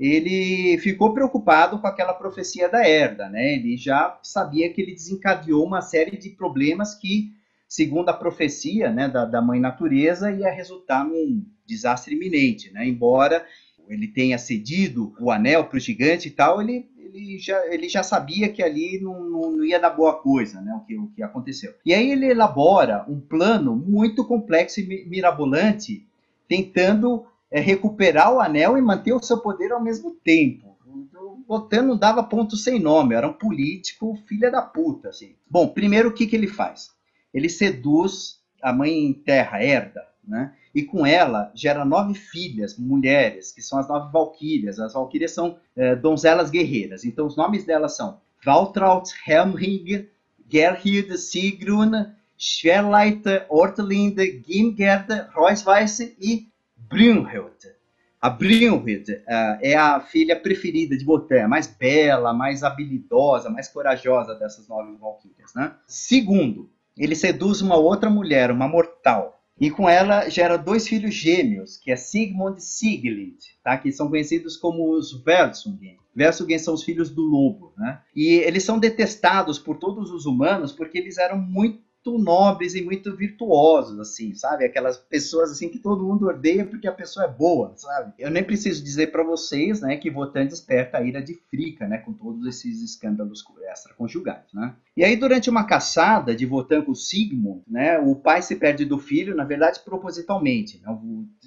ele ficou preocupado com aquela profecia da Herda, né? Ele já sabia que ele desencadeou uma série de problemas que, segundo a profecia né, da, da mãe natureza, ia resultar num desastre iminente, né? Embora ele tenha cedido o anel para o gigante e tal, ele, ele, já, ele já sabia que ali não, não, não, ia dar boa coisa, né? O que, o que aconteceu. E aí ele elabora um plano muito complexo e mirabolante, tentando é, recuperar o anel e manter o seu poder ao mesmo tempo. O Botan não dava ponto sem nome, era um político filha da puta. Assim. Bom, primeiro o que, que ele faz? Ele seduz a mãe terra, Herda, né? e com ela gera nove filhas, mulheres, que são as nove valquírias. As valquírias são é, donzelas guerreiras. Então os nomes delas são Valtraut, Helmring, Gerhild, Sigrun, Schwerleite, Ortelinde, Gimgerd, Reusweisse e Brunhild. A Brunhild uh, é a filha preferida de Botan, mais bela, mais habilidosa, mais corajosa dessas nove valquírias. Né? Segundo, ele seduz uma outra mulher, uma mortal, e com ela gera dois filhos gêmeos, que é Sigmund e Siglind, tá? que são conhecidos como os Velsungen. Velsungen são os filhos do lobo. Né? E eles são detestados por todos os humanos porque eles eram muito muito nobres e muito virtuosos, assim, sabe? Aquelas pessoas assim que todo mundo odeia porque a pessoa é boa, sabe? Eu nem preciso dizer para vocês, né, que Votan desperta a ira de Frica, né, com todos esses escândalos extraconjugais, né? E aí durante uma caçada de Votan com Sigmund, né, o pai se perde do filho, na verdade propositalmente, né?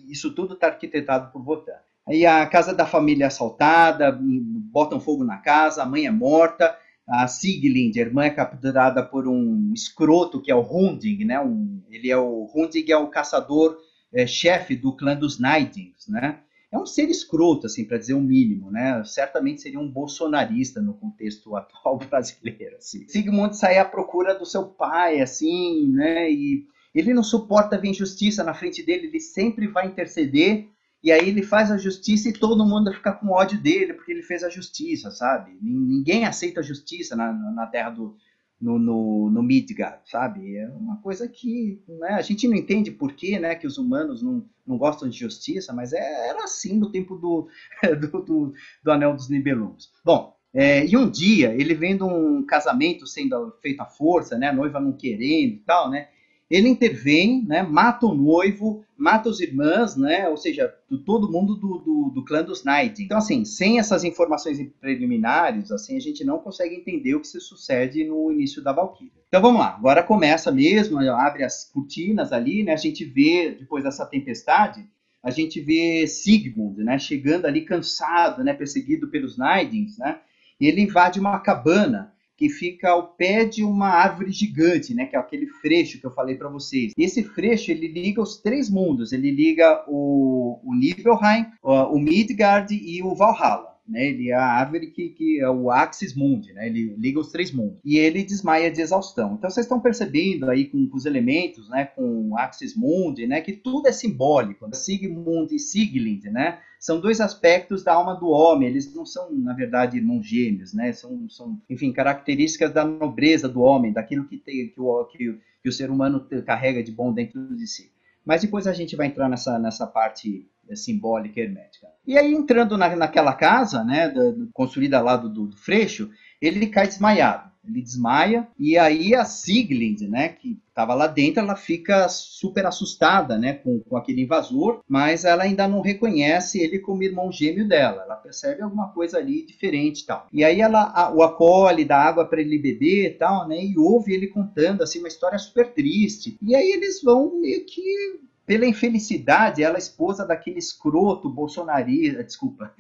Isso tudo está arquitetado por Votan. Aí a casa da família é assaltada, botam fogo na casa, a mãe é morta, a Siglind, a irmã é capturada por um escroto que é o Hunding, né? Um, ele é o Hunding é o caçador é, chefe do clã dos Nidings, né? É um ser escroto, assim, para dizer o um mínimo, né? Certamente seria um bolsonarista no contexto atual brasileiro, assim. Sigmund sai à procura do seu pai, assim, né? E ele não suporta ver injustiça na frente dele, ele sempre vai interceder e aí ele faz a justiça e todo mundo fica com ódio dele porque ele fez a justiça, sabe? Ninguém aceita a justiça na, na terra do no, no, no Midgard, sabe? É uma coisa que né, a gente não entende por que, né, que os humanos não, não gostam de justiça, mas é, era assim no tempo do, do, do, do Anel dos Nibelungos. Bom, é, e um dia, ele vendo um casamento sendo feito à força, né, a noiva não querendo e tal, né, ele intervém, né, mata o noivo, mata os irmãs, né, ou seja, todo mundo do, do, do clã dos Knight. Então, assim, sem essas informações preliminares, assim, a gente não consegue entender o que se sucede no início da Valkyria. Então, vamos lá. Agora começa mesmo, abre as cortinas ali, né, a gente vê, depois dessa tempestade, a gente vê Sigmund, né, chegando ali cansado, né, perseguido pelos Nidings, né, e ele invade uma cabana que fica ao pé de uma árvore gigante, né, que é aquele freixo que eu falei para vocês. Esse freixo ele liga os três mundos, ele liga o, o Nibelheim, o Midgard e o Valhalla né? Ele é a árvore que, que é o Axis Mundi, né? Ele liga os três mundos. E ele desmaia de exaustão. Então vocês estão percebendo aí com, com os elementos, né? Com o Axis Mundi, né? Que tudo é simbólico. Né? Sigmund e Siglind, né? São dois aspectos da alma do homem. Eles não são, na verdade, irmãos gêmeos, né? São, são enfim, características da nobreza do homem, daquilo que, tem, que, o, que, que o ser humano carrega de bom dentro de si. Mas depois a gente vai entrar nessa, nessa parte simbólica hermética. E aí, entrando na, naquela casa, né, construída lá do, do, do Freixo, ele cai desmaiado. Ele desmaia e aí a Siglind, né, que estava lá dentro, ela fica super assustada, né, com, com aquele invasor, mas ela ainda não reconhece ele como irmão gêmeo dela. Ela percebe alguma coisa ali diferente e tal. E aí ela a, o acolhe, dá água para ele beber e tal, né, e ouve ele contando assim uma história super triste. E aí eles vão meio que pela infelicidade, ela é esposa daquele escroto bolsonarista, desculpa,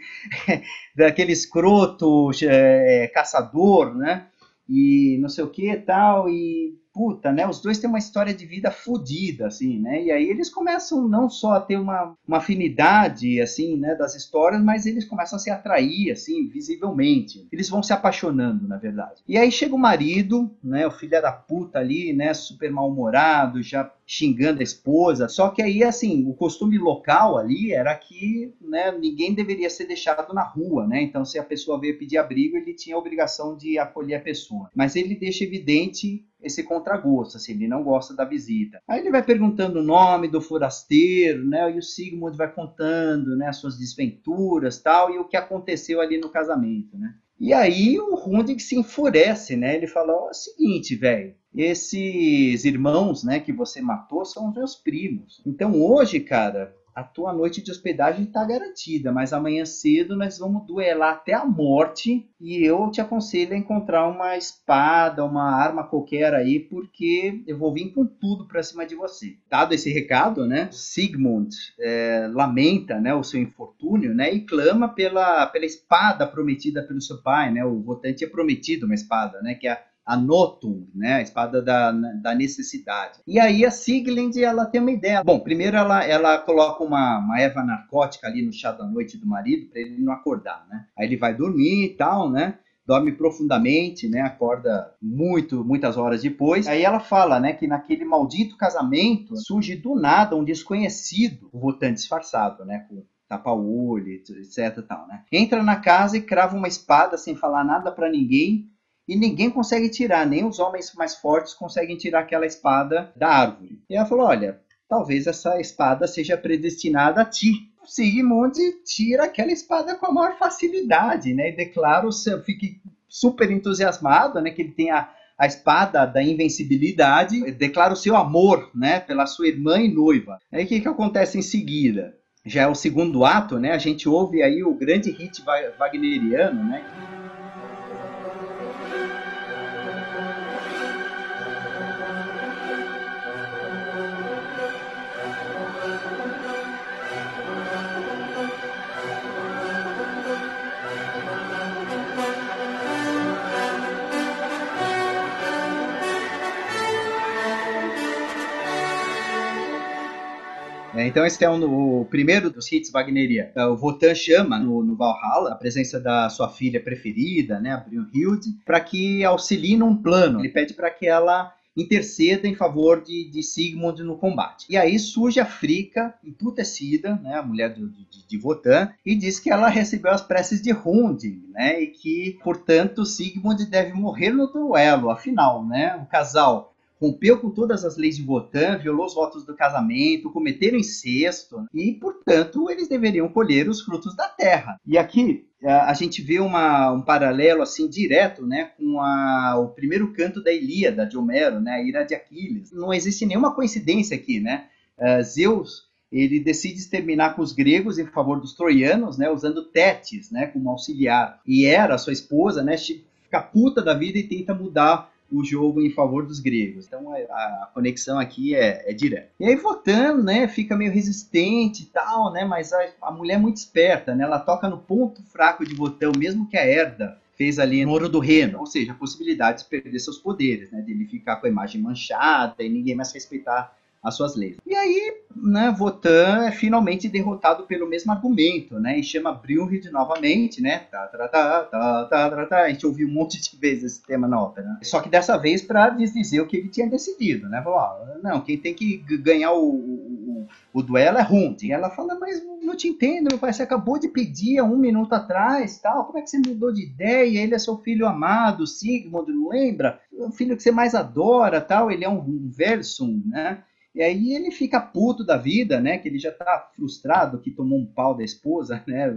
daquele escroto é, caçador, né? E não sei o que tal, e puta, né? Os dois têm uma história de vida fodida, assim, né? E aí eles começam não só a ter uma, uma afinidade, assim, né, das histórias, mas eles começam a se atrair, assim, visivelmente. Eles vão se apaixonando, na verdade. E aí chega o marido, né, o filho da puta ali, né, super mal-humorado, já xingando a esposa. Só que aí, assim, o costume local ali era que né, ninguém deveria ser deixado na rua, né? Então, se a pessoa veio pedir abrigo, ele tinha a obrigação de acolher a pessoa. Mas ele deixa evidente esse contragosto, assim, ele não gosta da visita. Aí ele vai perguntando o nome do forasteiro, né, e o Sigmund vai contando, né, as suas desventuras, tal, e o que aconteceu ali no casamento, né. E aí o Hundig se enfurece, né, ele fala, ó, é o seguinte, velho, esses irmãos, né, que você matou são os meus primos. Então hoje, cara, a tua noite de hospedagem está garantida, mas amanhã cedo nós vamos duelar até a morte e eu te aconselho a encontrar uma espada, uma arma qualquer aí, porque eu vou vir com tudo para cima de você. Dado esse recado, né, Sigmund é, lamenta, né, o seu infortúnio, né, e clama pela, pela espada prometida pelo seu pai, né, o votante tinha prometido uma espada, né, que é a a Notum, né, a espada da, da necessidade. E aí a Siglind, ela tem uma ideia. Bom, primeiro ela, ela coloca uma, uma erva narcótica ali no chá da noite do marido para ele não acordar, né? Aí ele vai dormir e tal, né? dorme profundamente, né? Acorda muito, muitas horas depois. Aí ela fala, né, que naquele maldito casamento surge do nada um desconhecido, o Votan disfarçado, né, com tapa-olho, etc, tal, né? Entra na casa e crava uma espada sem falar nada para ninguém. E ninguém consegue tirar, nem os homens mais fortes conseguem tirar aquela espada da árvore. E ela falou: Olha, talvez essa espada seja predestinada a ti. Sigmund tira aquela espada com a maior facilidade, né? E declara o seu, fique super entusiasmado, né? Que ele tem a, a espada da invencibilidade, declara o seu amor, né? Pela sua irmã e noiva. Aí o que, que acontece em seguida? Já é o segundo ato, né? A gente ouve aí o grande hit wagneriano, né? Então esse é um, o primeiro dos hits wagnerianos. É, o Wotan chama no, no, Valhalla a presença da sua filha preferida, né, a Brunhilde, para que auxilie num plano. Ele pede para que ela interceda em favor de, de, Sigmund no combate. E aí surge a Fricka, emputecida, né, a mulher de, de, de Wotan, e diz que ela recebeu as preces de Hunding, né, e que, portanto, Sigmund deve morrer no duelo. Afinal, né, o casal rompeu com todas as leis de Votan, violou os votos do casamento, cometeram incesto e, portanto, eles deveriam colher os frutos da terra. E aqui a gente vê uma, um paralelo assim direto, né, com a, o primeiro canto da Ilíada de Homero, né, a ira de Aquiles. Não existe nenhuma coincidência aqui, né? Uh, Zeus ele decide exterminar com os gregos em favor dos troianos, né, usando Tétis, né, como auxiliar. E Hera, sua esposa, né, fica puta da vida e tenta mudar o jogo em favor dos gregos. Então a, a conexão aqui é, é, direta. E aí votando, né, fica meio resistente e tal, né, mas a, a, mulher é muito esperta, né, ela toca no ponto fraco de botão, mesmo que a Herda fez ali no Ouro do Reno, ou seja, a possibilidade de perder seus poderes, né, de ele ficar com a imagem manchada e ninguém mais respeitar as suas leis. E aí, né, Votan é finalmente derrotado pelo mesmo argumento, né, e chama Brunhild novamente, né, tá, tá, tá, tá, tá, tá, tá, a gente ouviu um monte de vezes esse tema na ópera, né? só que dessa vez para desdizer o que ele tinha decidido, né, falou, ah, não, quem tem que ganhar o, o, o duelo é Hund, e ela fala, mas não te entendo, meu pai, você acabou de pedir há um minuto atrás, tal, como é que você mudou de ideia, ele é seu filho amado, Sigmund, não lembra? O filho que você mais adora, tal, ele é um, um Versum, né, e aí ele fica puto da vida, né? Que ele já tá frustrado que tomou um pau da esposa, né?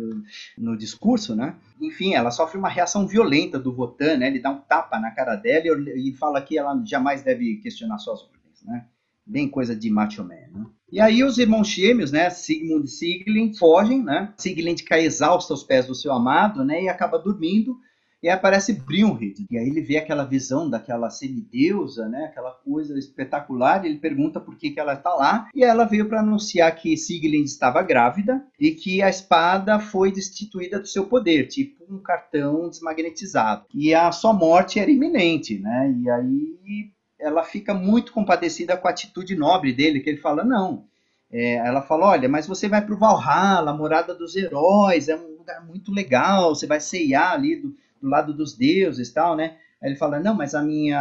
No discurso, né? Enfim, ela sofre uma reação violenta do Votan, né? Ele dá um tapa na cara dela e, fala que ela jamais deve questionar suas ordens, né? Bem coisa de macho man, né? E aí os irmãos gêmeos, né, Sigmund e Siglind, fogem, né? Siglind cai exausto aos pés do seu amado, né, e acaba dormindo. E aí aparece Brunhild, e aí ele vê aquela visão daquela semideusa, né, aquela coisa espetacular, e ele pergunta por que, que ela está lá, e ela veio para anunciar que Siglind estava grávida e que a espada foi destituída do seu poder, tipo um cartão desmagnetizado. E a sua morte era iminente, né? E aí ela fica muito compadecida com a atitude nobre dele, que ele fala, não, é, ela fala, olha, mas você vai para o Valhalla, morada dos heróis, é um lugar muito legal, você vai ceiar ali do, do lado dos deuses tal, né? Aí ele fala, não, mas a minha,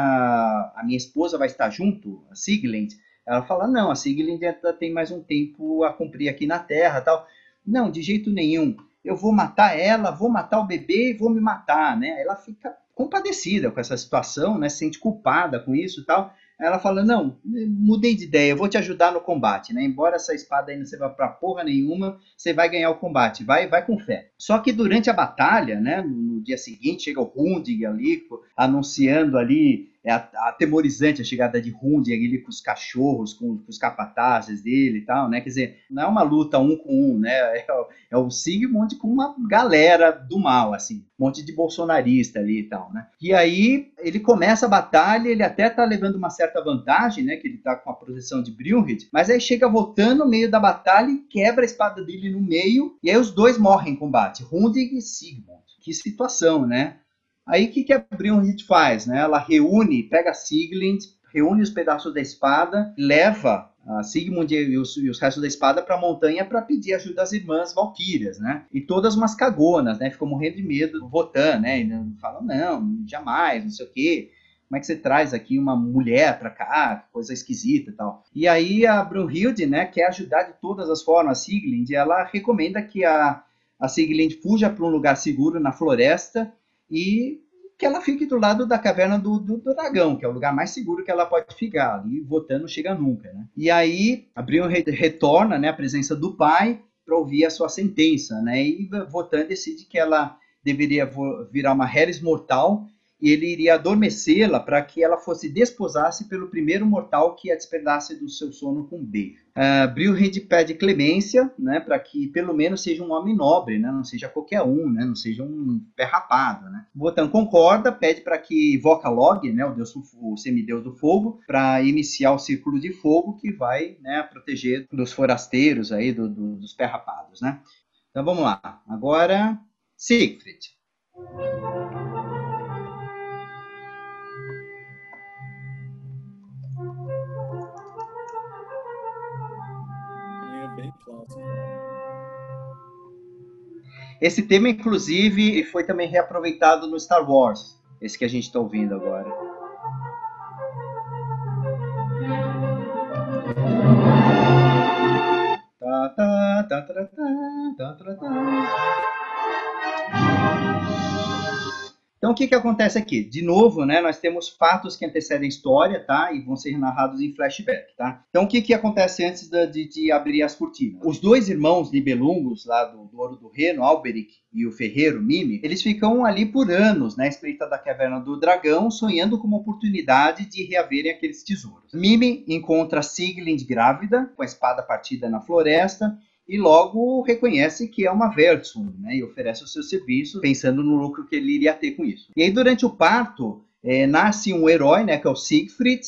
a minha esposa vai estar junto, a Siglind. Ela fala, não, a Siglind ainda tem mais um tempo a cumprir aqui na Terra tal. Não, de jeito nenhum. Eu vou matar ela, vou matar o bebê e vou me matar, né? Ela fica compadecida com essa situação, né? Se sente culpada com isso tal. Ela fala: Não, mudei de ideia, eu vou te ajudar no combate, né? Embora essa espada aí não serva pra porra nenhuma, você vai ganhar o combate, vai, vai com fé. Só que durante a batalha, né? No dia seguinte, chega o Hundig ali, anunciando ali é atemorizante a chegada de Hundi ali com os cachorros, com, com, os capatazes dele e tal, né? Quer dizer, não é uma luta um com um, né? É, é o Sigmund com uma galera do mal, assim, um monte de bolsonarista ali e tal, né? E aí ele começa a batalha, ele até tá levando uma certa vantagem, né? Que ele tá com a proteção de Brunhild, mas aí chega voltando no meio da batalha e quebra a espada dele no meio, e aí os dois morrem em combate, Hundig e Sigmund. Que situação, né? Aí o que, que a Brunhild faz? Né? Ela reúne, pega a Siglind, reúne os pedaços da espada, leva a Sigmund e os, e os restos da espada para a montanha para pedir ajuda às irmãs Valquírias, né? E todas umas cagonas, né? Ficam morrendo de medo do Votan, né? E falam, não, jamais, não sei o quê. Como é que você traz aqui uma mulher para cá? Coisa esquisita e tal. E aí a Brunhilde, né, quer ajudar de todas as formas a Siglind, ela recomenda que a, a Siglind fuja para um lugar seguro na floresta e que ela fique do lado da caverna do, do, do, dragão, que é o lugar mais seguro que ela pode ficar. Ali, votando não chega nunca, né? E aí, a Brion retorna, né, a presença do pai para ouvir a sua sentença, né? E votando decide que ela deveria virar uma Heres mortal e ele iria adormecê-la para que ela fosse desposasse pelo primeiro mortal que a despertasse do seu sono com um beijo. Uh, Brilhid pede clemência, né, para que pelo menos seja um homem nobre, né, não seja qualquer um, né, não seja um pé rapado, né. Wotan concorda, pede para que invoca Log, né, o deus, o semideus do fogo, para iniciar o círculo de fogo que vai, né, proteger dos forasteiros aí, do, do, dos pé rapados, né. Então vamos lá. Agora, Siegfried. Esse tema, inclusive, foi também reaproveitado no Star Wars, esse que a gente está ouvindo agora. Então, o que, que acontece aqui? De novo, né, nós temos fatos que antecedem a história, tá? E vão ser narrados em flashback, tá? Então, o que, que acontece antes de, de abrir as cortinas? Os dois irmãos Nibelungos, lá do, Ouro do Reno, Alberic e o Ferreiro, Mime, eles ficam ali por anos, na espreita da Caverna do Dragão, sonhando com uma oportunidade de reaverem aqueles tesouros. Mime encontra Siglind grávida, com a espada partida na floresta, e logo reconhece que é uma Vertsum, né, e oferece o seu serviço pensando no lucro que ele iria ter com isso. E aí, durante o parto, é, nasce um herói, né, que é o Siegfried,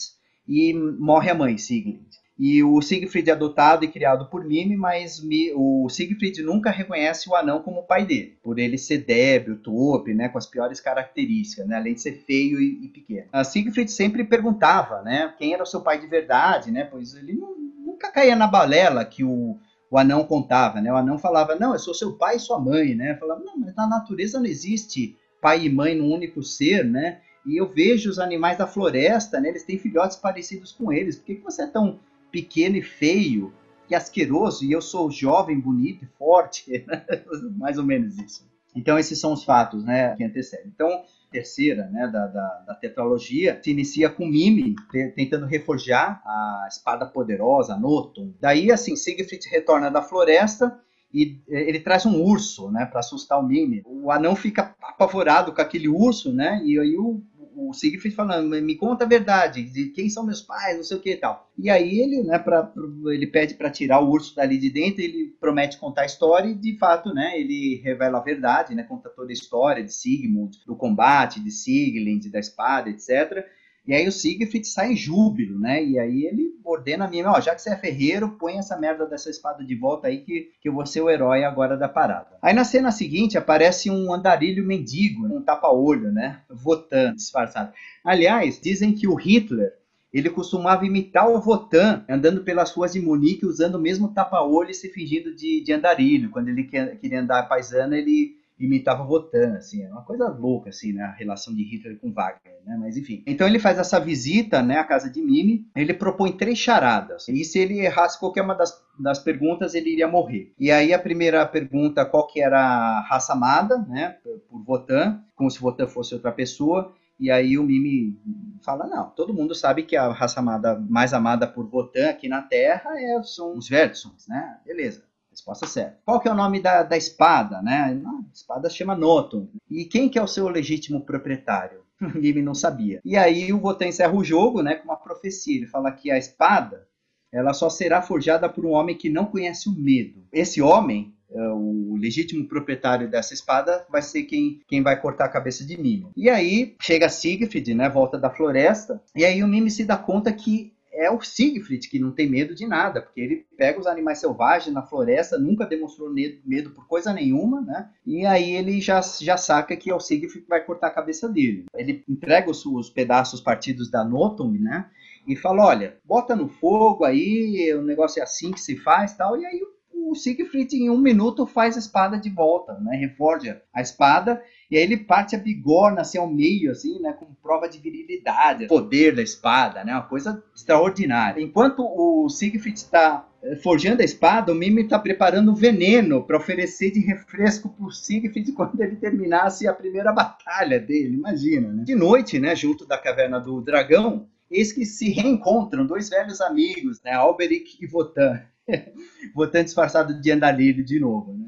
e morre a mãe, Siglind. E o Siegfried é adotado e criado por Mime, mas o Siegfried nunca reconhece o anão como pai dele, por ele ser débil, torpe, né, com as piores características, né, além de ser feio e, e pequeno. A Siegfried sempre perguntava, né, quem era o seu pai de verdade, né, pois ele nunca caía na balela que o o anão contava, né? O anão falava, não, eu sou seu pai e sua mãe, né? Falava, não, mas na natureza não existe pai e mãe num único ser, né? E eu vejo os animais da floresta, né? Eles têm filhotes parecidos com eles. Por que, que você é tão pequeno e feio e asqueroso e eu sou jovem, bonito e forte? Mais ou menos isso. Então esses são os fatos, né, que antecedem. Então terceira né, da, da, da, tetralogia, se inicia com Mimi te, tentando reforjar a espada poderosa, Notum. Daí, assim, Siegfried retorna da floresta e eh, ele traz um urso, né, para assustar o Mimi. O anão fica apavorado com aquele urso, né, e aí o, o Siegfried falando, me conta a verdade, de quem são meus pais, não sei o que e tal. E aí ele, né, pra, ele pede para tirar o urso dali de dentro, ele promete contar a história e de fato, né, ele revela a verdade, né, conta toda a história de Sigmund, do combate, de Siglind, da espada, etc. E aí o Siegfried sai em júbilo, né? E aí ele ordena a mim, ó, já que você é ferreiro, põe essa merda dessa espada de volta aí que, que eu vou ser o herói agora da parada. Aí na cena seguinte aparece um andarilho mendigo, um tapa-olho, né? Votan, disfarçado. Aliás, dizem que o Hitler ele costumava imitar o Votan andando pelas ruas de Munique usando o mesmo tapa-olho e se fingindo de, de andarilho. Quando ele queria andar paisana, ele imitava Votan, assim, é uma coisa louca, assim, né, a relação de Hitler com Wagner, né, mas enfim. Então ele faz essa visita, né, à casa de Mimi, ele propõe três charadas, e se ele errasse qualquer uma das, das perguntas, ele iria morrer. E aí a primeira pergunta, qual que era a raça amada, né, por Votan, como se Votan fosse outra pessoa, e aí o Mimi fala, não, todo mundo sabe que a raça amada, mais amada por Votan aqui na Terra é, são os Vertsons, né, beleza. Resposta certa. Qual que é o nome da, da espada, né? a espada chama Noton. E quem que é o seu legítimo proprietário? Ele não sabia. E aí o Votan encerra o jogo, né, com uma profecia. Ele fala que a espada, ela só será forjada por um homem que não conhece o medo. Esse homem, é, o legítimo proprietário dessa espada, vai ser quem, quem vai cortar a cabeça de Mime. E aí chega Siegfried, né, volta da floresta, e aí o Mime se dá conta que é o Siegfried, que não tem medo de nada, porque ele pega os animais selvagens na floresta, nunca demonstrou medo por coisa nenhuma, né? E aí ele já, já saca que é o Siegfried que vai cortar a cabeça dele. Ele entrega os, os pedaços partidos da Notum, né? e fala: olha, bota no fogo aí, o negócio é assim que se faz tal. E aí o Siegfried, em um minuto, faz a espada de volta, né? Reforja a espada e aí ele parte a bigorna assim ao meio, assim, né? Com prova de virilidade, poder da espada, né? Uma coisa extraordinária. Enquanto o Siegfried está eh, forjando a espada, o Mimir está preparando veneno para oferecer de refresco para o Siegfried quando ele terminasse a primeira batalha dele, imagina, né? De noite, né, junto da caverna do dragão, eis que se reencontram dois velhos amigos, né, Alberic e Votan. Votan disfarçado de Andalírio de novo, né?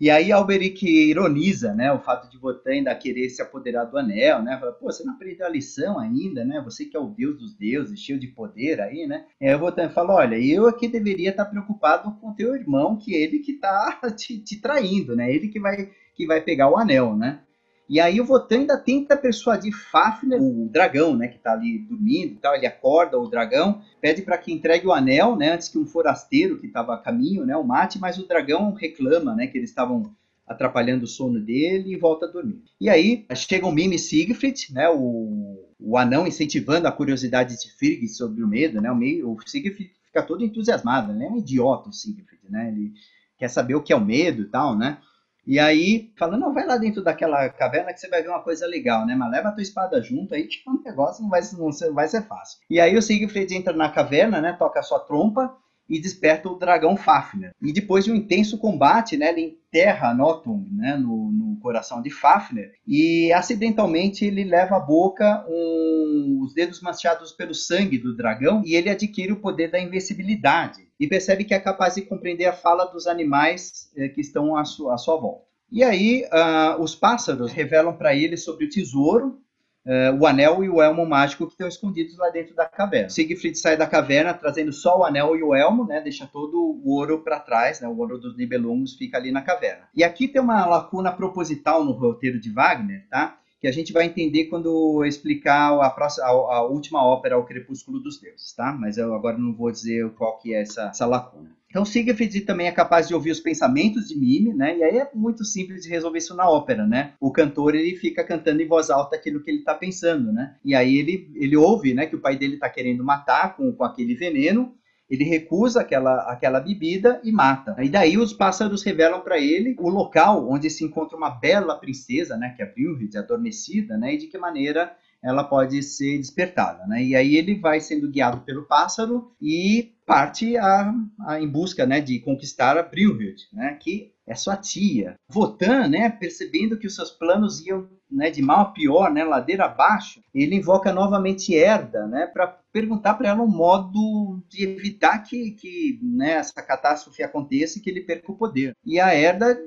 E aí Alberic ironiza, né, o fato de Votan ainda querer se apoderar do anel, né? Fala, pô, você não aprendeu a lição ainda, né? Você que é o deus dos deuses, cheio de poder aí, né? E aí Votan fala, olha, eu aqui deveria estar preocupado com teu irmão, que ele que tá te, te traindo, né? Ele que vai que vai pegar o anel, né? E aí o Votan ainda tenta persuadir Fafner, o dragão, né, que tá ali dormindo e tal, ele acorda o dragão, pede para que entregue o anel, né, antes que um forasteiro que estava a caminho, né, o mate, mas o dragão reclama, né, que eles estavam atrapalhando o sono dele e volta a dormir. E aí chega o Mime Siegfried, né, o, o anão incentivando a curiosidade de Frigg sobre o medo, né, o, o Siegfried fica todo entusiasmado, né, é um idiota o Siegfried, né, ele quer saber o que é o medo e tal, né, e aí, falando, não, vai lá dentro daquela caverna que você vai ver uma coisa legal, né? Mas leva a tua espada junto aí, que o negócio não vai, não vai ser fácil. E aí o Siegfried entra na caverna, né? Toca a sua trompa e desperta o dragão Fafner. E depois de um intenso combate, né? Ele enterra Notum, né? No, no coração de Fafner. E acidentalmente ele leva à boca um, os dedos manchados pelo sangue do dragão e ele adquire o poder da invencibilidade e percebe que é capaz de compreender a fala dos animais eh, que estão à sua, à sua volta. E aí, uh, os pássaros revelam para ele sobre o tesouro, uh, o anel e o elmo mágico que estão escondidos lá dentro da caverna. Siegfried sai da caverna trazendo só o anel e o elmo, né, deixa todo o ouro para trás, né, o ouro dos Nibelungos fica ali na caverna. E aqui tem uma lacuna proposital no roteiro de Wagner, tá? Que a gente vai entender quando explicar a, próxima, a, a, última ópera, O Crepúsculo dos Deuses, tá? Mas eu agora não vou dizer qual que é essa, essa lacuna. Então, Siegfried também é capaz de ouvir os pensamentos de Mime, né? E aí é muito simples de resolver isso na ópera, né? O cantor, ele fica cantando em voz alta aquilo que ele está pensando, né? E aí ele, ele ouve, né, que o pai dele está querendo matar com, com aquele veneno, ele recusa aquela, aquela bebida e mata. E daí os pássaros revelam para ele o local onde se encontra uma bela princesa, né, que é Brunhild, adormecida, né, e de que maneira ela pode ser despertada, né? E aí ele vai sendo guiado pelo pássaro e parte a, a em busca, né, de conquistar a Brunhild, né, que é sua tia. Votan, né, percebendo que os seus planos iam né, de mal a pior, né, ladeira abaixo, ele invoca novamente Herda, né, para perguntar para ela um modo de evitar que, que né, essa catástrofe aconteça e que ele perca o poder. E a Herda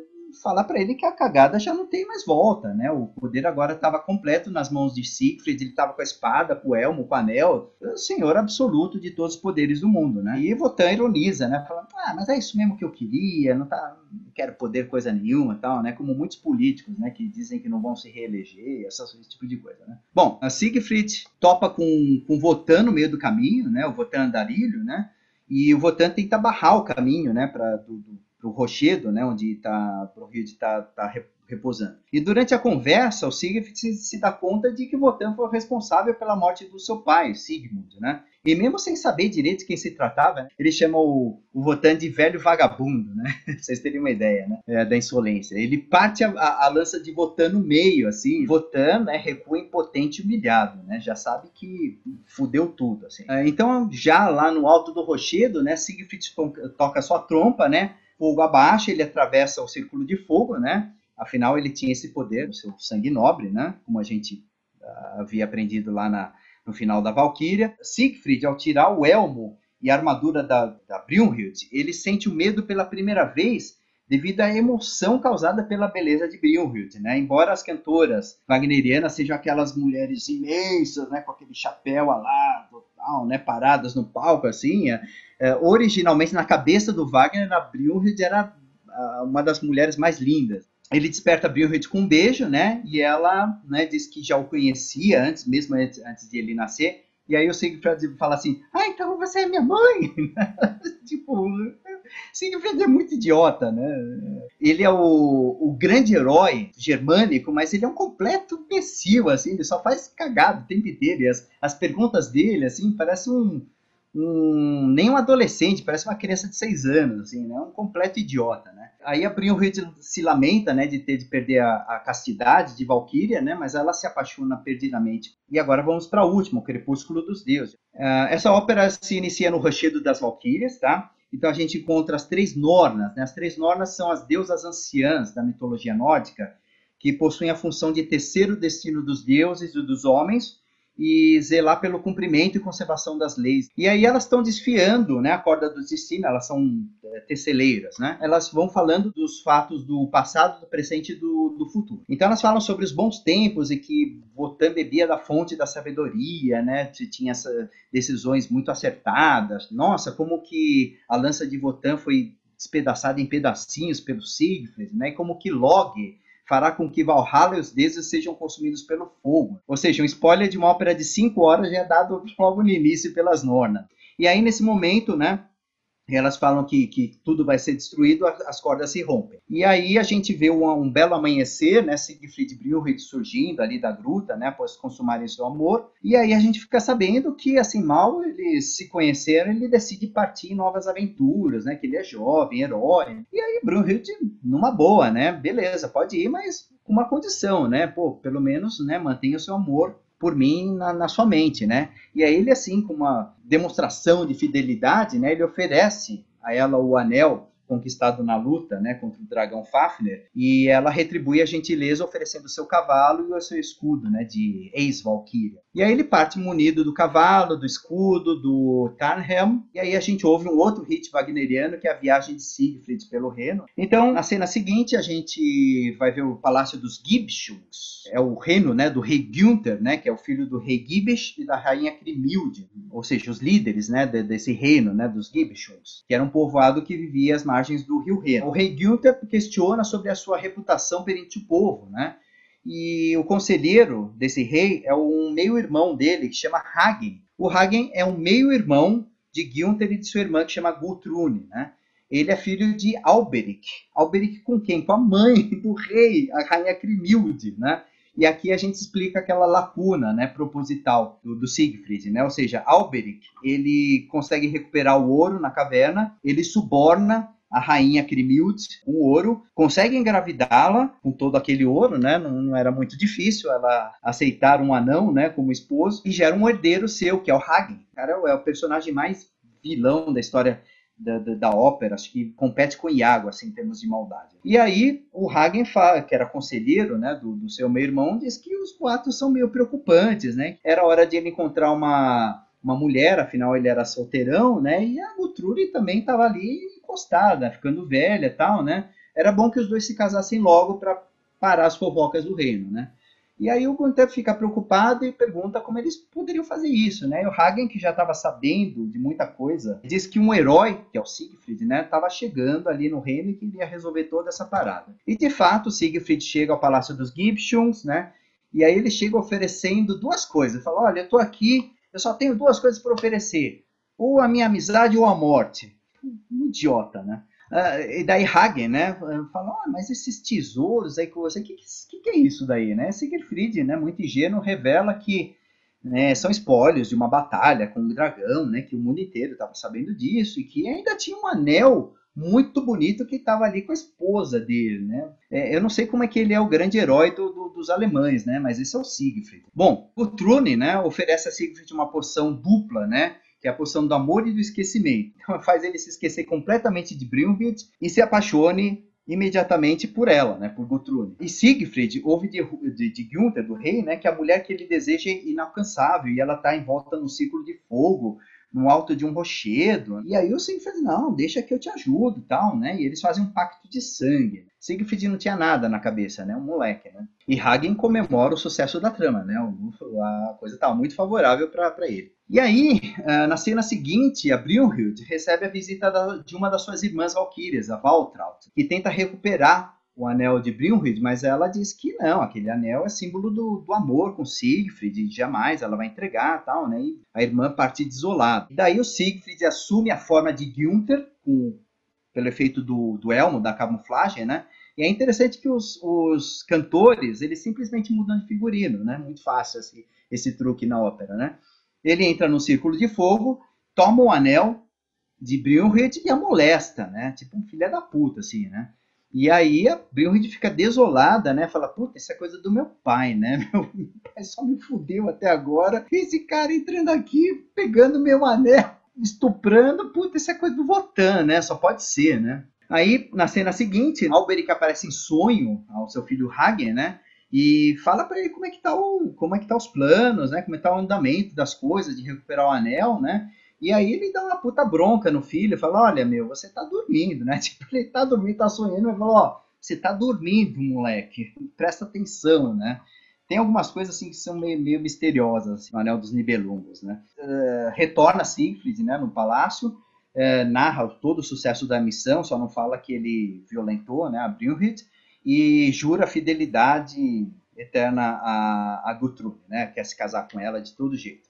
falar para ele que a cagada já não tem mais volta, né? O poder agora estava completo nas mãos de Siegfried, ele estava com a espada, com o elmo, com o anel, o senhor absoluto de todos os poderes do mundo, né? E Votan ironiza, né? Falando, ah, mas é isso mesmo que eu queria, não, tá, não quero poder coisa nenhuma tal, né? Como muitos políticos, né? Que dizem que não vão se reeleger, esse tipo de coisa, né? Bom, a Siegfried topa com, com Votan no meio do caminho, né? O Votan andarilho, né? E o Votan tenta barrar o caminho, né? Pra, do, do para o rochedo, né, onde está o rio está tá repousando. E durante a conversa, o Siegfried se, se, dá conta de que Wotan foi responsável pela morte do seu pai, Sigmund, né? E mesmo sem saber direito de quem se tratava, ele chama o, o de velho vagabundo, né? Vocês terem uma ideia, né? É, da insolência. Ele parte a, a, a, lança de Wotan no meio, assim. Wotan, né, recua impotente e humilhado, né? Já sabe que fudeu tudo, assim. É, então, já lá no alto do rochedo, né, Siegfried toca sua trompa, né? Fogo abaixo, ele atravessa o círculo de fogo, né? Afinal, ele tinha esse poder, o seu sangue nobre, né? Como a gente uh, havia aprendido lá na, no final da Valkyria. Siegfried, ao tirar o elmo e a armadura da, da Brunhild, ele sente o medo pela primeira vez devido à emoção causada pela beleza de Brunhild, né? Embora as cantoras wagnerianas sejam aquelas mulheres imensas, né, com aquele chapéu alado, né, paradas no palco assim, é, é, originalmente na cabeça do Wagner, a Brunhild era a, uma das mulheres mais lindas. Ele desperta a Brunhild com um beijo, né? E ela, né, diz que já o conhecia antes, mesmo antes, antes de ele nascer. E aí o Siegfried fala assim: Ah, então você é minha mãe! tipo, Siegfried é muito idiota, né? Ele é o, o grande herói germânico, mas ele é um completo imbecil, assim, ele só faz cagado o tempo inteiro. As, as perguntas dele, assim, parecem um, um, nem um adolescente, parece uma criança de seis anos, assim, né? Um completo idiota, né? Aí a Brynhild se lamenta, né, de ter de perder a, a castidade de Valkyria, né? Mas ela se apaixona perdidamente. E agora vamos para a última, o Crepúsculo dos Deuses. Uh, essa ópera se inicia no Rochedo das Valquírias, tá? Então a gente encontra as três Nornas, né? As três Nornas são as deusas anciãs da mitologia nórdica, que possuem a função de tecer o destino dos deuses e dos homens, e zelar pelo cumprimento e conservação das leis. E aí elas estão desfiando né, a corda do destino, elas são é, teceleiras, né? Elas vão falando dos fatos do passado, do presente e do, do futuro. Então elas falam sobre os bons tempos e que Votan bebia da fonte da sabedoria, né? Tinha essas decisões muito acertadas. Nossa, como que a lança de Votan foi despedaçada em pedacinhos pelo Siegfried, né? E como que Log fará com que Valhalla e os deuses sejam consumidos pelo fogo. Ou seja, um spoiler de uma ópera de 5 horas já é dado logo no início pelas Nornas. E aí, nesse momento, né, elas falam que, que tudo vai ser destruído, as cordas se rompem. E aí a gente vê um, um belo amanhecer, né, Siegfried Brunhild surgindo ali da gruta, né, após consumarem seu amor. E aí a gente fica sabendo que, assim, mal eles se conheceram, ele decide partir em novas aventuras, né, que ele é jovem, herói. E aí Brunhild, numa boa, né, beleza, pode ir, mas com uma condição, né, pô, pelo menos, né, mantenha o seu amor por mim na, na, sua mente, né? E aí ele, assim, com uma demonstração de fidelidade, né, ele oferece a ela o anel conquistado na luta né, contra o dragão Fafner, e ela retribui a gentileza oferecendo o seu cavalo e o seu escudo né, de ex-Valkyria. E aí ele parte munido do cavalo, do escudo, do Tarnhelm, e aí a gente ouve um outro hit wagneriano, que é a viagem de Siegfried pelo Reno. Então, na cena seguinte, a gente vai ver o Palácio dos Gibshuns, é o reino né, do rei Günther, né, que é o filho do rei Gibesh e da rainha Krimilde, ou seja, os líderes né, desse reino né, dos Gibshuns, que era um povoado que vivia às margens do rio Reno. O rei Günther questiona sobre a sua reputação perante o povo, né? E o conselheiro desse rei é um meio-irmão dele, que chama Hagen. O Hagen é um meio-irmão de Günther e de sua irmã, que chama Gutrune, né? Ele é filho de Alberic. Alberic com quem? Com a mãe do rei, a rainha Crimilde, né? E aqui a gente explica aquela lacuna, né, proposital do, do Siegfried, né? Ou seja, Alberic, ele consegue recuperar o ouro na caverna, ele suborna a rainha Krimhild com ouro, consegue engravidá-la com todo aquele ouro, né? Não, não, era muito difícil ela aceitar um anão, né, como esposo e gera um herdeiro seu, que é o Hagen. Cara, é o personagem mais vilão da história da, da, da, ópera, acho que compete com Iago, assim, em termos de maldade. E aí, o Hagen, que era conselheiro né, do, do seu meio-irmão, diz que os boatos são meio preocupantes, né? Era hora de ele encontrar uma, uma mulher, afinal ele era solteirão, né? E a Gutruri também estava ali encostada, ficando velha tal, né? Era bom que os dois se casassem logo para parar as fofocas do reino, né? E aí o Gunther fica preocupado e pergunta como eles poderiam fazer isso, né? E o Hagen, que já estava sabendo de muita coisa, diz que um herói, que é o Siegfried, né, estava chegando ali no reino e queria resolver toda essa parada. E de fato, Siegfried chega ao Palácio dos Gibshuns, né? E aí ele chega oferecendo duas coisas. Fala: "Olha, eu tô aqui, eu só tenho duas coisas para oferecer: ou a minha amizade ou a morte". Um idiota, né? Uh, e daí Hagen, né, fala, oh, mas esses tesouros aí que você, que, que, que é isso daí, né? Siegfried, né, muito ingênuo, revela que né, são espólios de uma batalha com um dragão, né, que o mundo inteiro estava sabendo disso e que ainda tinha um anel muito bonito que estava ali com a esposa dele, né? É, eu não sei como é que ele é o grande herói do, do, dos alemães, né? Mas esse é o Siegfried. Bom, o Trune, né, oferece a Siegfried uma poção dupla, né? Que é a poção do amor e do esquecimento. Então faz ele se esquecer completamente de Brunhild e se apaixone imediatamente por ela, né, por Gutrune. E Siegfried ouve de, de, de Gunther, do rei, né, que a mulher que ele deseja é inalcançável e ela está envolta no círculo de fogo, no alto de um rochedo. E aí o Siegfried, não, deixa que eu te ajudo tal, né? E eles fazem um pacto de sangue. Siegfried não tinha nada na cabeça, né? Um moleque, né? E Hagen comemora o sucesso da trama, né? A coisa estava muito favorável para ele. E aí, ah, na cena seguinte, a Brunhild recebe a visita de uma das suas irmãs valquírias, a Valtraut, que tenta recuperar o anel de Brunhild, mas ela diz que não, aquele anel é símbolo do, do amor com Siegfried, jamais ela vai entregar tal, né? E a irmã parte desolada. Daí o Siegfried assume a forma de Günther, com pelo efeito do, do elmo, da camuflagem, né? E é interessante que os, os cantores, eles simplesmente mudam de figurino, né? Muito fácil esse, esse truque na ópera, né? Ele entra no círculo de fogo, toma o anel de Brunhilde e a molesta, né? Tipo um filho da puta, assim, né? E aí a Brunhilde fica desolada, né? Fala, puta, isso é coisa do meu pai, né? Meu pai só me fudeu até agora. Esse cara entrando aqui, pegando meu anel, estuprando, puta, isso é coisa do Votan, né? Só pode ser, né? Aí, na cena seguinte, Alberic aparece em sonho ao seu filho Hagen, né? E fala para ele como é que tá o, como é que tá os planos, né? Como é que tá o andamento das coisas de recuperar o anel, né? E aí ele dá uma puta bronca no filho, fala: "Olha, meu, você tá dormindo, né? Tipo, ele tá dormindo, tá sonhando, mas fala: "Ó, você tá dormindo, moleque. Presta atenção, né?" Tem algumas coisas assim que são meio, meio misteriosas, assim, o Anel dos Nibelungos, né? Uh, retorna Siegfried, né, no palácio, é, narra todo o sucesso da missão, só não fala que ele violentou né, a Brunhild, e jura fidelidade eterna a, a Guthrum, né, quer se casar com ela de todo jeito.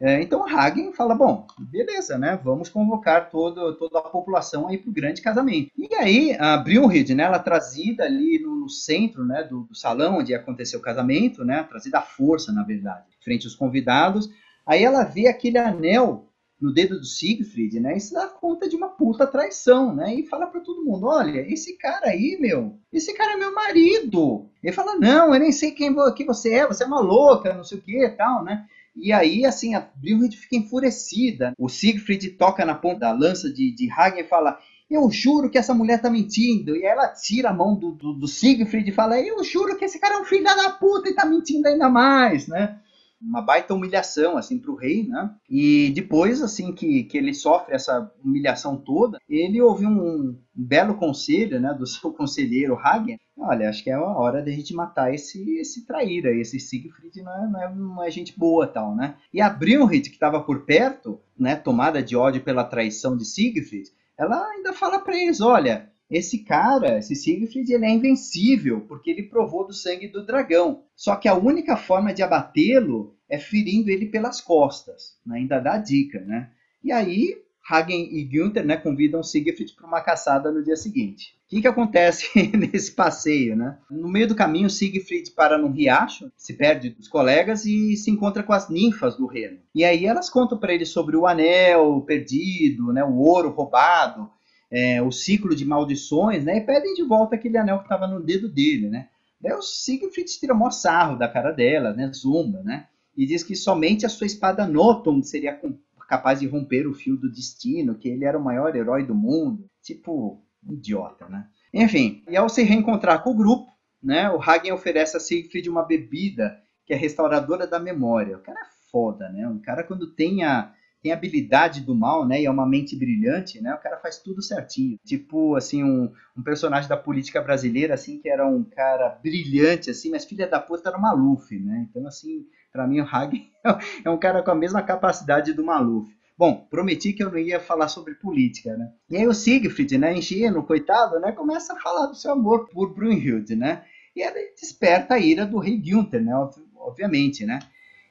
É, então Hagen fala, bom, beleza, né, vamos convocar todo, toda a população aí para o grande casamento. E aí a Brunhild, né, ela trazida ali no, no centro né, do, do, salão onde aconteceu o casamento, né, trazida à força, na verdade, frente aos convidados, aí ela vê aquele anel no dedo do Siegfried, né? Isso dá conta de uma puta traição, né? E fala para todo mundo: olha, esse cara aí, meu, esse cara é meu marido. Ele fala: não, eu nem sei quem que você é, você é uma louca, não sei o que tal, né? E aí, assim, a Brunhild fica enfurecida. O Siegfried toca na ponta da lança de, de Hagen e fala: Eu juro que essa mulher tá mentindo. E ela tira a mão do, do, do Siegfried e fala: Eu juro que esse cara é um filho da puta e tá mentindo ainda mais, né? Uma baita humilhação assim para o rei, né? E depois assim que, que ele sofre essa humilhação toda, ele ouve um, um belo conselho, né, do seu conselheiro Hagen. Olha, acho que é a hora da gente matar esse esse traíra, esse Siegfried não é, não é, não é gente boa tal, né? E a Brunhild que estava por perto, né, tomada de ódio pela traição de Siegfried, ela ainda fala para eles, olha, esse cara, esse Siegfried, ele é invencível, porque ele provou do sangue do dragão. Só que a única forma de abatê-lo é ferindo ele pelas costas. Né? Ainda dá dica, né? E aí, Hagen e Günther né, convidam Siegfried para uma caçada no dia seguinte. O que, que acontece nesse passeio? Né? No meio do caminho, Siegfried para num riacho, se perde dos colegas e se encontra com as ninfas do reino. E aí elas contam para ele sobre o anel perdido, né, o ouro roubado, é, o ciclo de maldições, né? E pedem de volta aquele anel que estava no dedo dele, né? Daí o Siegfried tira o maior sarro da cara dela, né? Zumba, né? E diz que somente a sua espada Noton seria capaz de romper o fio do destino, que ele era o maior herói do mundo. Tipo, idiota, né? Enfim, e ao se reencontrar com o grupo, né? O Hagen oferece a Siegfried uma bebida que é restauradora da memória. O cara é foda, né? O cara quando tem a tem habilidade do mal, né? E é uma mente brilhante, né? O cara faz tudo certinho. Tipo, assim, um, um personagem da política brasileira, assim, que era um cara brilhante, assim, mas filha da puta era o Maluf, né? Então, assim, para mim o Hagen é um cara com a mesma capacidade do Maluf. Bom, prometi que eu não ia falar sobre política, né? E aí o Siegfried, né, ingênuo, coitado, né, começa a falar do seu amor por Brunhild, né? E ele desperta a ira do rei Günther, né, obviamente, né?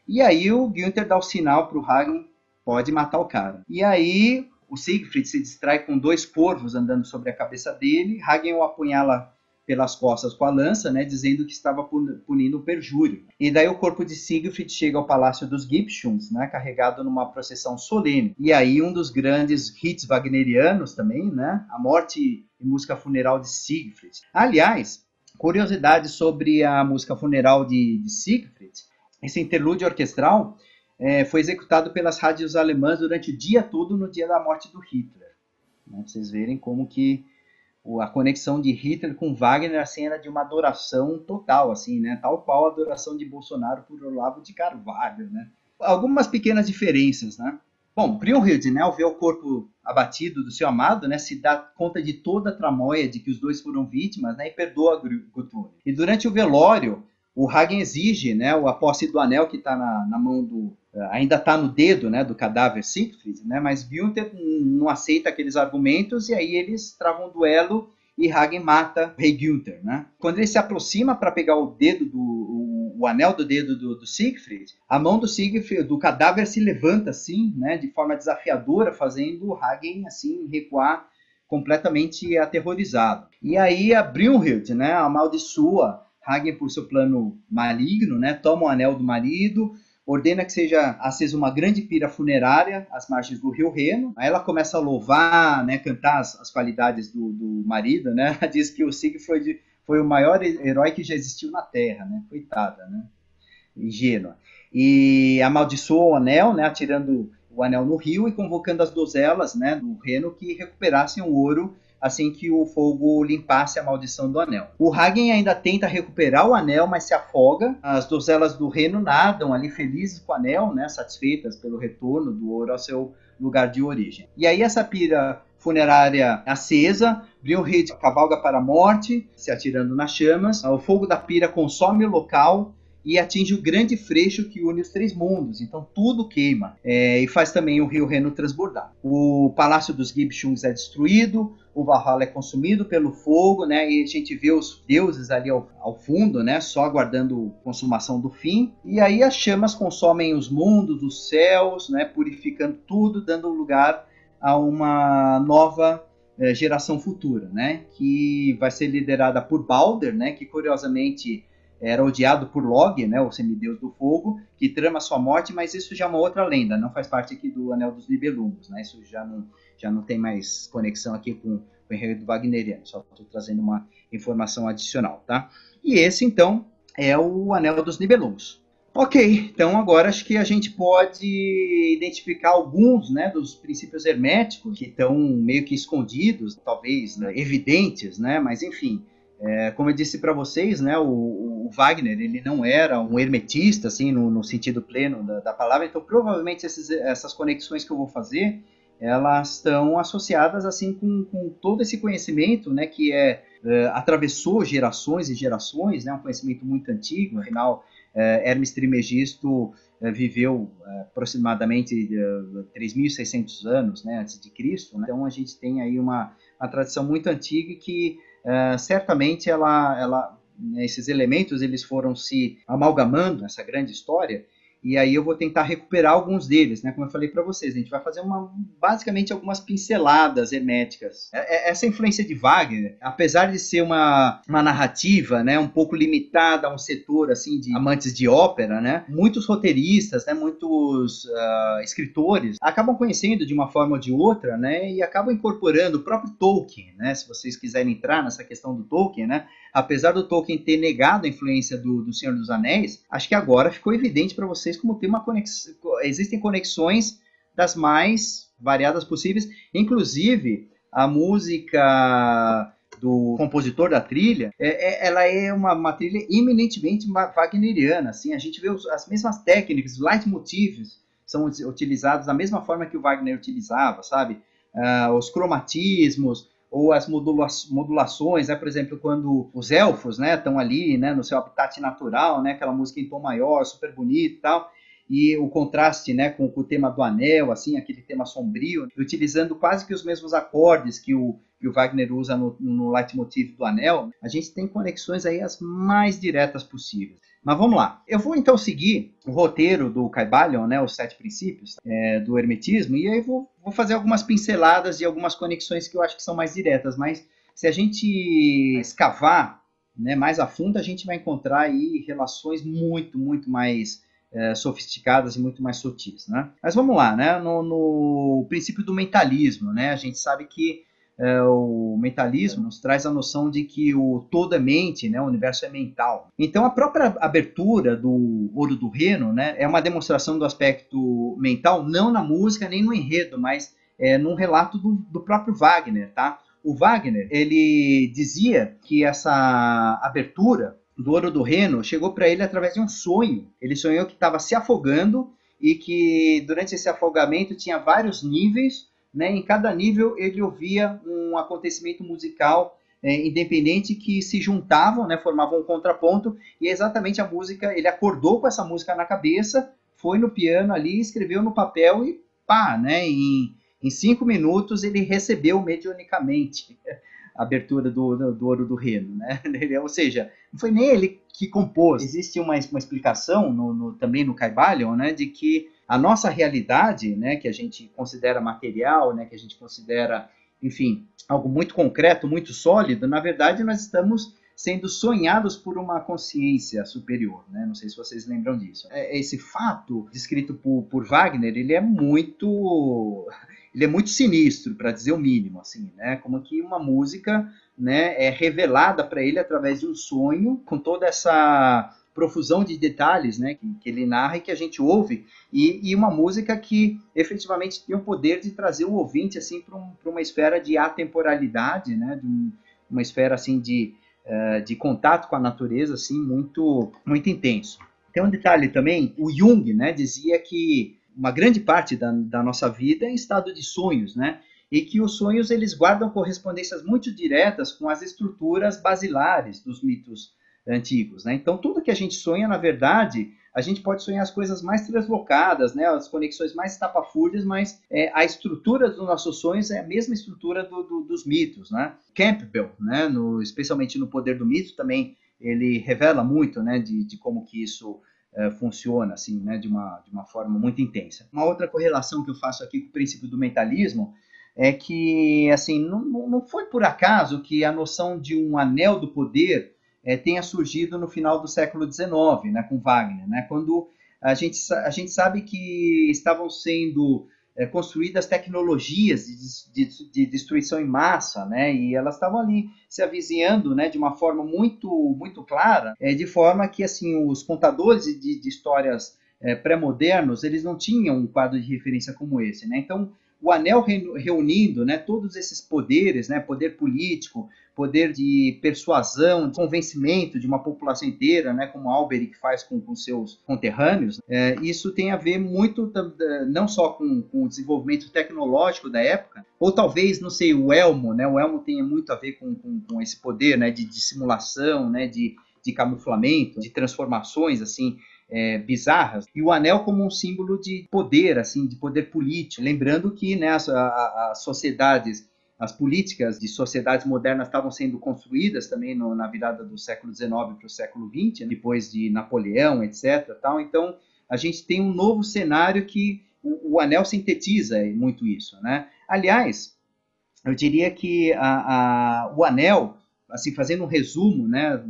E aí o Günther dá o sinal para o Hagen pode matar o cara. E aí o Siegfried se distrai com dois corvos andando sobre a cabeça dele. Hagen o apunhala pelas costas com a lança, né, dizendo que estava punindo o perjúrio. E daí o corpo de Siegfried chega ao palácio dos Gipshuns, né, carregado numa procissão solene. E aí um dos grandes hits wagnerianos também, né, a morte e música funeral de Siegfried. Aliás, curiosidade sobre a música funeral de, de Siegfried, esse interlúdio orquestral é, foi executado pelas rádios alemãs durante o dia todo no dia da morte do Hitler. Né? Pra vocês verem como que a conexão de Hitler com Wagner assim, era de uma adoração total, assim, né? tal qual a adoração de Bolsonaro por Olavo de Carvalho. Né? Algumas pequenas diferenças. Né? Bom, Brunhild, né, ao ver o corpo abatido do seu amado, né, se dá conta de toda a tramóia de que os dois foram vítimas né, e perdoa Guthrum. E durante o velório, o Hagen exige né, a posse do anel que está na, na, mão do. ainda está no dedo né, do cadáver Siegfried, né, mas Günther não aceita aqueles argumentos e aí eles travam um duelo e Hagen mata o rei Günther. Né? Quando ele se aproxima para pegar o dedo do o, o, anel do dedo do, do Siegfried, a mão do Siegfried, do cadáver se levanta assim, né, de forma desafiadora, fazendo Hagen assim recuar completamente aterrorizado. E aí a Brunhild, né, amaldiçoa Hagen por seu plano maligno, né, toma o anel do marido, ordena que seja acesa uma grande pira funerária às margens do rio Reno. Aí ela começa a louvar, né, cantar as, as qualidades do, do, marido, né? Ela diz que o Siegfried foi o maior herói que já existiu na Terra, né? Coitada, né? Ingênua. E amaldiçoou o anel, né, atirando o anel no rio e convocando as dozelas, né, do Reno que recuperassem o ouro assim que o fogo limpasse a maldição do anel. O Hagen ainda tenta recuperar o anel, mas se afoga. As donzelas do reino nadam ali felizes com o anel, né, satisfeitas pelo retorno do ouro ao seu lugar de origem. E aí essa pira funerária acesa, Brunhild cavalga para a morte, se atirando nas chamas. O fogo da pira consome o local e atinge o grande freixo que une os três mundos. Então tudo queima é, e faz também o rio Reno transbordar. O palácio dos Gibchungs é destruído, o Valhalla é consumido pelo fogo, né? E a gente vê os deuses ali ao, ao fundo, né? Só aguardando a consumação do fim. E aí as chamas consomem os mundos, os céus, né? Purificando tudo, dando lugar a uma nova é, geração futura, né? Que vai ser liderada por Balder, né? Que curiosamente era odiado por Log, né, o semideus do fogo, que trama sua morte, mas isso já é uma outra lenda, não faz parte aqui do Anel dos Nibelungos, né, isso já não, já não tem mais conexão aqui com, com o enredo wagneriano, só estou trazendo uma informação adicional, tá? E esse, então, é o Anel dos Nibelungos. Ok, então agora acho que a gente pode identificar alguns né, dos princípios herméticos que estão meio que escondidos, talvez né, evidentes, né, mas enfim, é, como eu disse para vocês, né, o, o, Wagner ele não era um hermetista, assim, no, no sentido pleno da, da, palavra. Então, provavelmente esses, essas conexões que eu vou fazer, elas estão associadas assim com, com todo esse conhecimento, né, que é, é, atravessou gerações e gerações, né, um conhecimento muito antigo. Afinal, é, Hermes Trimegisto é, viveu é, aproximadamente 3.600 anos, né, antes de Cristo. Né? Então, a gente tem aí uma, uma tradição muito antiga que uh, certamente ela, ela, né, esses elementos eles foram se amalgamando nessa grande história e aí eu vou tentar recuperar alguns deles, né? Como eu falei para vocês, a gente vai fazer uma, basicamente algumas pinceladas herméticas. É, é, essa influência de Wagner, apesar de ser uma, uma narrativa, né, um pouco limitada a um setor assim de amantes de ópera, né? Muitos roteiristas, né, muitos uh, escritores acabam conhecendo de uma forma ou de outra, né? E acabam incorporando o próprio Tolkien, né? Se vocês quiserem entrar nessa questão do Tolkien, né? Apesar do Tolkien ter negado a influência do, do Senhor dos Anéis, acho que agora ficou evidente para vocês como tem uma existem conexões das mais variadas possíveis, inclusive a música do compositor da trilha, é, é, ela é uma, uma, trilha eminentemente wagneriana, assim, a gente vê os, as mesmas técnicas, os leitmotivs são utilizados da mesma forma que o Wagner utilizava, sabe? Uh, os cromatismos, ou as modula modulações, né? por exemplo, quando os elfos né, estão ali né, no seu habitat natural, né, aquela música em tom maior, super bonita e tal, e o contraste né, com, com, o tema do anel, assim, aquele tema sombrio, utilizando quase que os mesmos acordes que o, que o Wagner usa no, no leitmotiv do anel, a gente tem conexões aí as mais diretas possíveis. Mas vamos lá. Eu vou então seguir o roteiro do Caibalion, né, os sete princípios é, do hermetismo, e aí vou, vou fazer algumas pinceladas e algumas conexões que eu acho que são mais diretas. Mas se a gente escavar né, mais a fundo, a gente vai encontrar aí relações muito, muito mais é, sofisticadas e muito mais sutis. Né? Mas vamos lá, né? no, no princípio do mentalismo, né? a gente sabe que é, o mentalismo nos traz a noção de que o todo é mente, né, o universo é mental. Então a própria abertura do Ouro do Reno né, é uma demonstração do aspecto mental, não na música nem no enredo, mas é, num relato do, do próprio Wagner. Tá? O Wagner ele dizia que essa abertura do Ouro do Reno chegou para ele através de um sonho. Ele sonhou que estava se afogando e que durante esse afogamento tinha vários níveis né? Em cada nível ele ouvia um acontecimento musical é, independente que se juntavam, né? formavam um contraponto e exatamente a música, ele acordou com essa música na cabeça, foi no piano ali, escreveu no papel e pá, né? Em, em cinco minutos ele recebeu medianicamente a abertura do, do, do Ouro do Reno, né? Ou seja, não foi nem ele que compôs. Existe uma, uma explicação no, no, também no Caibalion, né, de que a nossa realidade, né, que a gente considera material, né, que a gente considera enfim, algo muito concreto, muito sólido, na verdade nós estamos sendo sonhados por uma consciência superior, né? Não sei se vocês lembram disso. É, esse fato descrito por, por Wagner, ele é muito, ele é muito sinistro, para dizer o mínimo, assim, né? Como que uma música, né, é revelada para ele através de um sonho, com toda essa profusão de detalhes né, que, que, ele narra e que a gente ouve, e, e, uma música que efetivamente tem o poder de trazer o ouvinte assim para um, uma esfera de atemporalidade, né, de um, uma esfera assim de, uh, de contato com a natureza assim muito, muito intenso. Tem um detalhe também, o Jung né, dizia que uma grande parte da, da nossa vida em estado de sonhos, né? e que os sonhos eles guardam correspondências muito diretas com as estruturas basilares dos mitos antigos. Né? Então, tudo que a gente sonha, na verdade, a gente pode sonhar as coisas mais translocadas, né? as conexões mais estapafúrdias, mas é, a estrutura dos nossos sonhos é a mesma estrutura do, do, dos mitos. Né? Campbell, né? no, especialmente no Poder do Mito, também ele revela muito né? de, de como que isso é, funciona assim, né? de, uma, de uma forma muito intensa. Uma outra correlação que eu faço aqui com o princípio do mentalismo é que assim não, não foi por acaso que a noção de um anel do poder é, tenha surgido no final do século XIX, né, com Wagner, né, quando a gente, a gente sabe que estavam sendo é, construídas tecnologias de, de, de, destruição em massa, né, e elas estavam ali se avizinhando, né, de uma forma muito, muito clara, é, de forma que, assim, os contadores de, de histórias é, pré-modernos, eles não tinham um quadro de referência como esse, né, então o anel reunindo né, todos esses poderes, né, poder político, poder de persuasão, de convencimento de uma população inteira, né, como Alberic faz com, com seus conterrâneos, é, isso tem a ver muito não só com, com, o desenvolvimento tecnológico da época, ou talvez, não sei, o elmo, né, o elmo tenha muito a ver com, com, com esse poder né, de dissimulação, né, de, de camuflamento, de transformações, assim, é, bizarras, e o anel como um símbolo de poder, assim, de poder político. Lembrando que né, as, as sociedades as políticas de sociedades modernas estavam sendo construídas também no, na virada do século XIX para o século XX, né, depois de Napoleão, etc. Tal. Então, a gente tem um novo cenário que o, o anel sintetiza muito isso. Né? Aliás, eu diria que a, a, o anel, assim, fazendo um resumo né,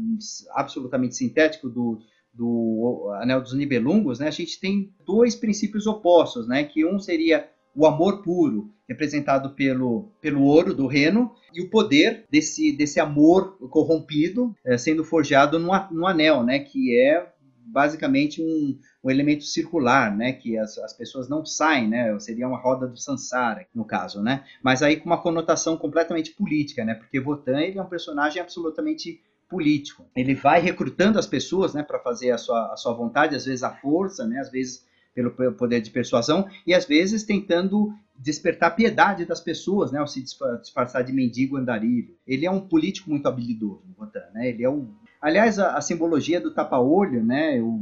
absolutamente sintético do, do Anel dos Nibelungos, né, a gente tem dois princípios opostos, né, que um seria o amor puro, representado pelo, pelo ouro do reno, e o poder desse, desse amor corrompido é, sendo forjado no, no anel, né, que é basicamente um, um elemento circular, né, que as, as pessoas não saem, né, seria uma roda do Sansara, no caso, né, mas aí com uma conotação completamente política, né, porque Votan ele é um personagem absolutamente político. Ele vai recrutando as pessoas, né, para fazer a sua, a sua vontade, às vezes à força, né, às vezes pelo poder de persuasão e às vezes tentando despertar a piedade das pessoas, né, ao se disfarçar de mendigo andarilho. Ele é um político muito habilidoso, Votan, né? Ele é um Aliás, a, a simbologia do tapa-olho, né, eu,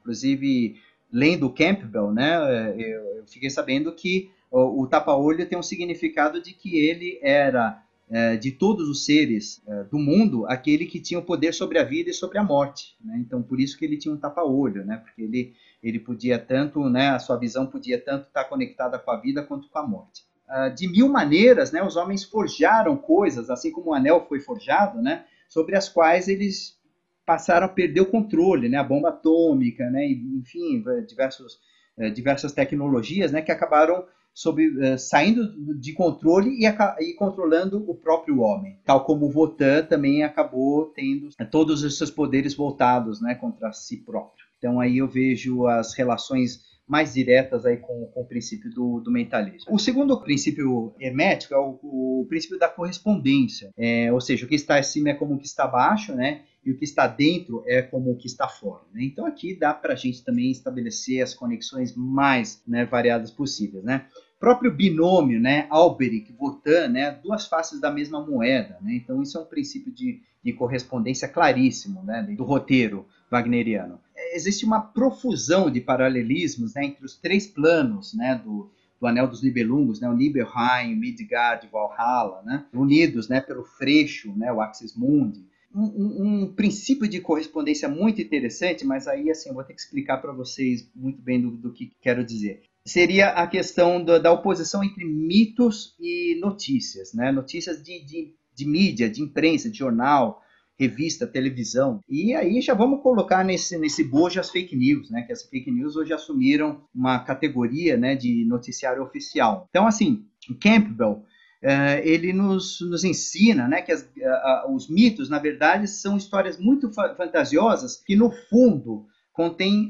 inclusive lendo Campbell, né, eu, eu fiquei sabendo que o, o tapa-olho tem um significado de que ele era é, de todos os seres é, do mundo, aquele que tinha o poder sobre a vida e sobre a morte. Né? Então, por isso que ele tinha um tapa-olho, né? porque ele, ele podia tanto, né, a sua visão podia tanto estar conectada com a vida quanto com a morte. Uh, de mil maneiras, né, os homens forjaram coisas, assim como o anel foi forjado, né, sobre as quais eles passaram a perder o controle, né, a bomba atômica, né, enfim, diversos, eh, diversas tecnologias, né, que acabaram uh, saindo de controle e, e, controlando o próprio homem. Tal como o Votan também acabou tendo todos os seus poderes voltados né, contra si próprio. Então aí eu vejo as relações mais diretas aí com, com o princípio do, do, mentalismo. O segundo princípio hermético é o, o princípio da correspondência, é, ou seja, o que está acima é como o que está abaixo, né? E o que está dentro é como o que está fora. Né? Então aqui dá para a gente também estabelecer as conexões mais né, variadas possíveis, né? próprio binômio, né, Alberic, Votan, né, duas faces da mesma moeda, né, então isso é um princípio de, de correspondência claríssimo, né, do roteiro wagneriano. Existe uma profusão de paralelismos, né, entre os três planos, né, do, do Anel dos Nibelungos, né, o Nibelheim, Midgard, Valhalla, né, unidos, né, pelo Freixo, né, o Axis Mundi. Um, um, um, princípio de correspondência muito interessante, mas aí assim eu vou ter que explicar para vocês muito bem do, do que quero dizer seria a questão da, da oposição entre mitos e notícias, né? Notícias de, de, de mídia, de imprensa, de jornal, revista, televisão. E aí já vamos colocar nesse, nesse bojo as fake news, né? Que as fake news hoje assumiram uma categoria né, de noticiário oficial. Então, assim, Campbell, uh, ele nos, nos ensina né, que as, uh, uh, os mitos, na verdade, são histórias muito fa fantasiosas que, no fundo, contêm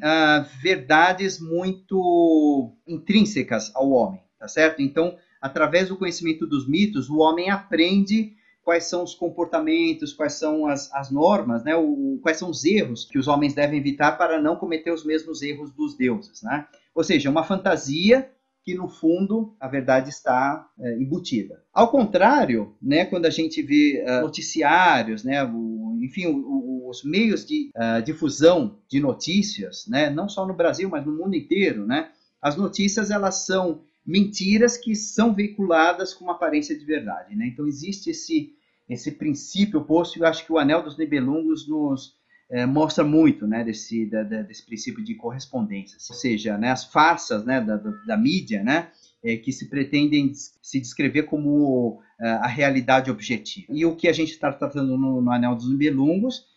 verdades muito intrínsecas ao homem, tá certo? Então, através do conhecimento dos mitos, o homem aprende quais são os comportamentos, quais são as, as normas, né? O, quais são os erros que os homens devem evitar para não cometer os mesmos erros dos deuses, né? Ou seja, uma fantasia que no fundo a verdade está é, embutida. Ao contrário, né, quando a gente vê uh, noticiários, né, o, enfim, o, o, os meios de uh, difusão de notícias, né, não só no Brasil, mas no mundo inteiro, né, as notícias elas são mentiras que são veiculadas com uma aparência de verdade. Né? Então existe esse, esse princípio oposto e eu acho que o Anel dos Nibelungos nos é, mostra muito né, desse, da, desse princípio de correspondência. Ou seja, né, as farsas né, da, da, da mídia né, é, que se pretendem se descrever como é, a realidade objetiva. E o que a gente está tratando no, no Anel dos Nibelungos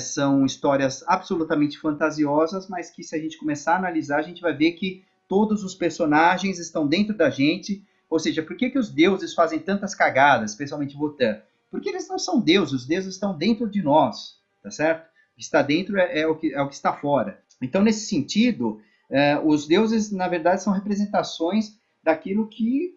são histórias absolutamente fantasiosas, mas que se a gente começar a analisar, a gente vai ver que todos os personagens estão dentro da gente. Ou seja, por que, que os deuses fazem tantas cagadas, especialmente Votan? Porque eles não são deuses, os deuses estão dentro de nós, tá certo? O que está dentro é, é, o, que, é o que está fora. Então, nesse sentido, é, os deuses, na verdade, são representações daquilo que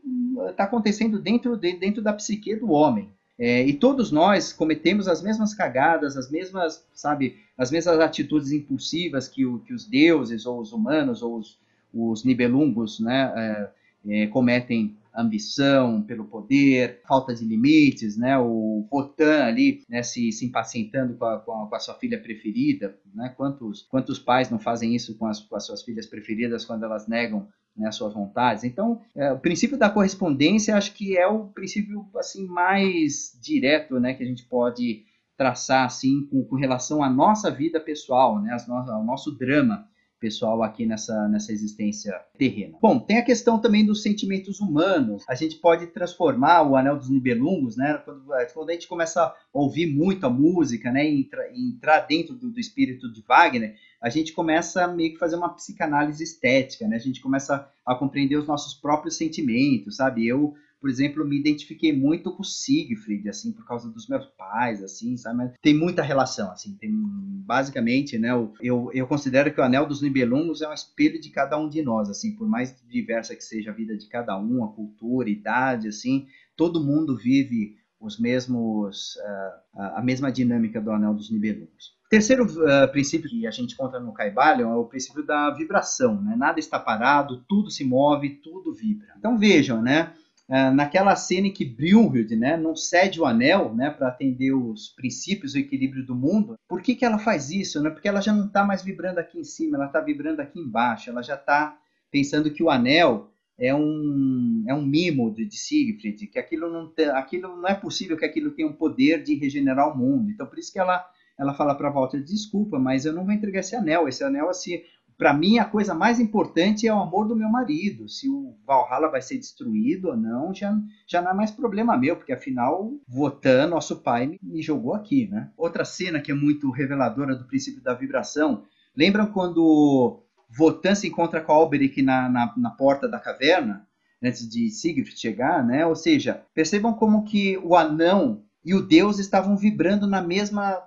está hum, acontecendo dentro, de, dentro da psique do homem. É, e todos nós cometemos as mesmas cagadas, as mesmas, sabe, as mesmas atitudes impulsivas que, o, que os deuses, ou os humanos, ou os, os nibelungos né, é, é, cometem ambição pelo poder, falta de limites, né? O Votan ali, né, se, se impacientando com a, com a, com a sua filha preferida, né? Quantos, quantos pais não fazem isso com as, com as suas filhas preferidas quando elas negam né, as suas vontades? Então, é, o princípio da correspondência acho que é o princípio assim mais direto, né, que a gente pode traçar assim com, com relação à nossa vida pessoal, né, as no, ao nosso drama pessoal aqui nessa, nessa existência terrena. Bom, tem a questão também dos sentimentos humanos. A gente pode transformar o Anel dos Nibelungos, né? Quando, quando a gente começa a ouvir muito a música, né? E entra, entrar dentro do, do, espírito de Wagner, a gente começa a meio que fazer uma psicanálise estética, né? A gente começa a compreender os nossos próprios sentimentos, sabe? Eu por exemplo, me identifiquei muito com o Siegfried, assim, por causa dos meus pais, assim, sabe? Mas tem muita relação, assim, tem basicamente, né? Eu, eu considero que o Anel dos Nibelungos é um espelho de cada um de nós, assim, por mais diversa que seja a vida de cada um, a cultura, a idade, assim, todo mundo vive os mesmos, uh, a mesma dinâmica do Anel dos Nibelungos. Terceiro uh, princípio que a gente encontra no Caibalion é o princípio da vibração, né? Nada está parado, tudo se move, tudo vibra. Então vejam, né? É, naquela cena em que Brunhild né, não cede o anel né, para atender os princípios, o equilíbrio do mundo, por que, que ela faz isso? Né? Porque ela já não está mais vibrando aqui em cima, ela está vibrando aqui embaixo, ela já está pensando que o anel é um, é um mimo de, de Siegfried, que aquilo não, tem, aquilo não é possível que aquilo tenha um poder de regenerar o mundo. Então, por isso que ela, ela fala para Walter, desculpa, mas eu não vou entregar esse anel. Esse anel, assim, para mim, a coisa mais importante é o amor do meu marido. Se o Valhalla vai ser destruído ou não, já, já não é mais problema meu, porque afinal, Votan, nosso pai, me, me jogou aqui, né? Outra cena que é muito reveladora do princípio da vibração. Lembram quando Votan se encontra com Alberic na, na, na porta da caverna, antes de Siegfried chegar, né? Ou seja, percebam como que o anão e o deus estavam vibrando na mesma,